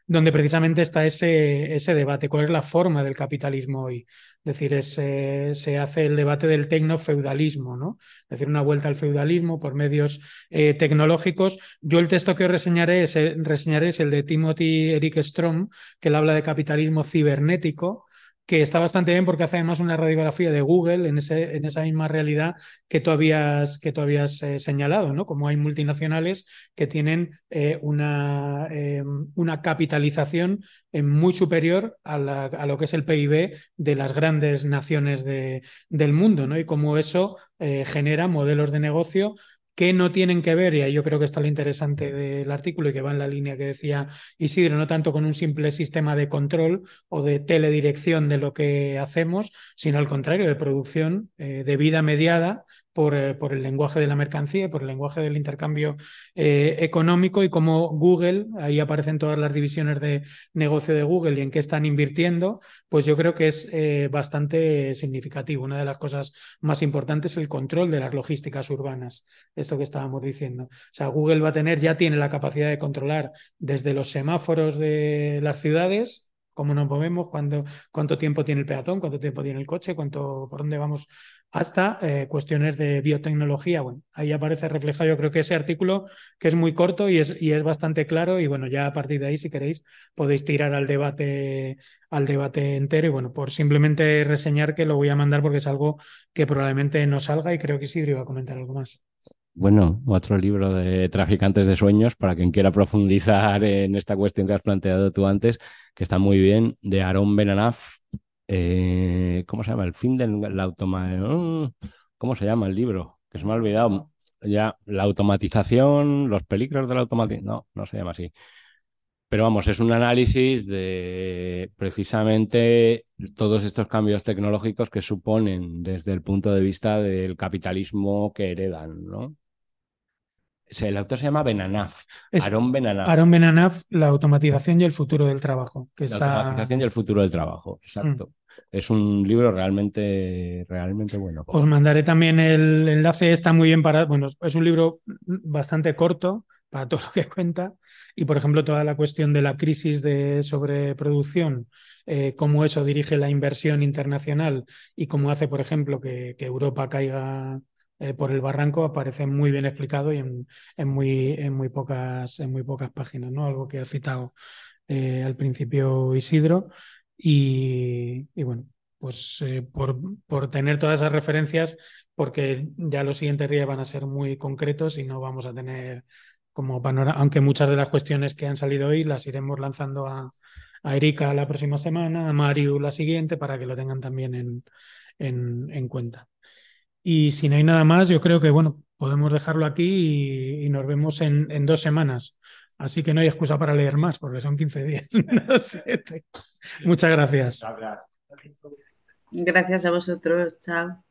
donde precisamente está ese, ese debate, cuál es la forma del capitalismo hoy. Es decir, es, eh, se hace el debate del tecnofeudalismo, ¿no? Es decir, una vuelta al feudalismo por medios eh, tecnológicos. Yo el texto que reseñaré es, el, reseñaré es el de Timothy Eric Strom, que él habla de capitalismo cibernético, que está bastante bien porque hace además una radiografía de Google en, ese, en esa misma realidad que tú habías, que eh, señalado, ¿no? Como hay multinacionales que tienen eh, una, eh, una capitalización muy superior a, lo que es el PIB de las grandes naciones de, del mundo, ¿no? Y como eso eh, genera modelos de negocio que no tienen que ver, y ahí yo creo que está lo interesante del artículo y que va en la línea que decía Isidro, no tanto con un simple sistema de control o de teledirección de lo que hacemos, sino al contrario, de producción eh, de vida mediada por, eh, por, el lenguaje de la mercancía, por el lenguaje del intercambio eh, económico y como Google, ahí aparecen todas las divisiones de negocio de Google y en qué están invirtiendo, pues yo creo que es eh, bastante significativo. Una de las cosas más importantes es el control de las logísticas urbanas, esto que estábamos diciendo. O sea, Google va a tener, ya tiene la capacidad de controlar desde los semáforos de las ciudades cómo nos movemos, cuándo, cuánto tiempo tiene el peatón, cuánto tiempo tiene el coche, cuánto, por dónde vamos, hasta eh, cuestiones de biotecnología. Bueno, ahí aparece reflejado yo creo que ese artículo que es muy corto y es, y es bastante claro y bueno, ya a partir de ahí, si queréis, podéis tirar al debate, al debate entero y bueno, por simplemente reseñar que lo voy a mandar porque es algo que probablemente no salga y creo que Isidro iba a comentar algo más. Bueno, otro libro de traficantes de sueños para quien quiera profundizar en esta cuestión que has planteado tú antes, que está muy bien, de Aaron Benanaf. Eh, ¿Cómo se llama? El fin de la automa... ¿Cómo se llama el libro? Que se me ha olvidado. Ya, la automatización, los peligros de la automatización. No, no se llama así. Pero vamos, es un análisis de precisamente todos estos cambios tecnológicos que suponen desde el punto de vista del capitalismo que heredan, ¿no? El autor se llama Benanaf, Aaron Benanaf. Aaron Benanaf, la automatización y el futuro del trabajo. Que la automatización y el futuro del trabajo, exacto. Mm. Es un libro realmente, realmente bueno. Os mandaré también el enlace, está muy bien para. Bueno, es un libro bastante corto para todo lo que cuenta. Y, por ejemplo, toda la cuestión de la crisis de sobreproducción, eh, cómo eso dirige la inversión internacional y cómo hace, por ejemplo, que, que Europa caiga eh, por el barranco aparece muy bien explicado y en, en, muy, en, muy, pocas, en muy pocas páginas, ¿no? Algo que ha citado eh, al principio Isidro. Y, bueno, pues eh, por, tener todas esas referencias, porque ya los siguientes días van a ser muy concretos y no vamos a tener como panorama, aunque muchas de las cuestiones que han salido hoy las iremos lanzando a, Erika la próxima semana, a Mario la siguiente, para que lo tengan también en cuenta. Y si no hay nada más, yo creo que bueno, podemos dejarlo aquí y, nos vemos en, en, dos semanas. Así que no hay excusa para leer más, porque son 15 días. Muchas gracias. Gracias a vosotros. Chao.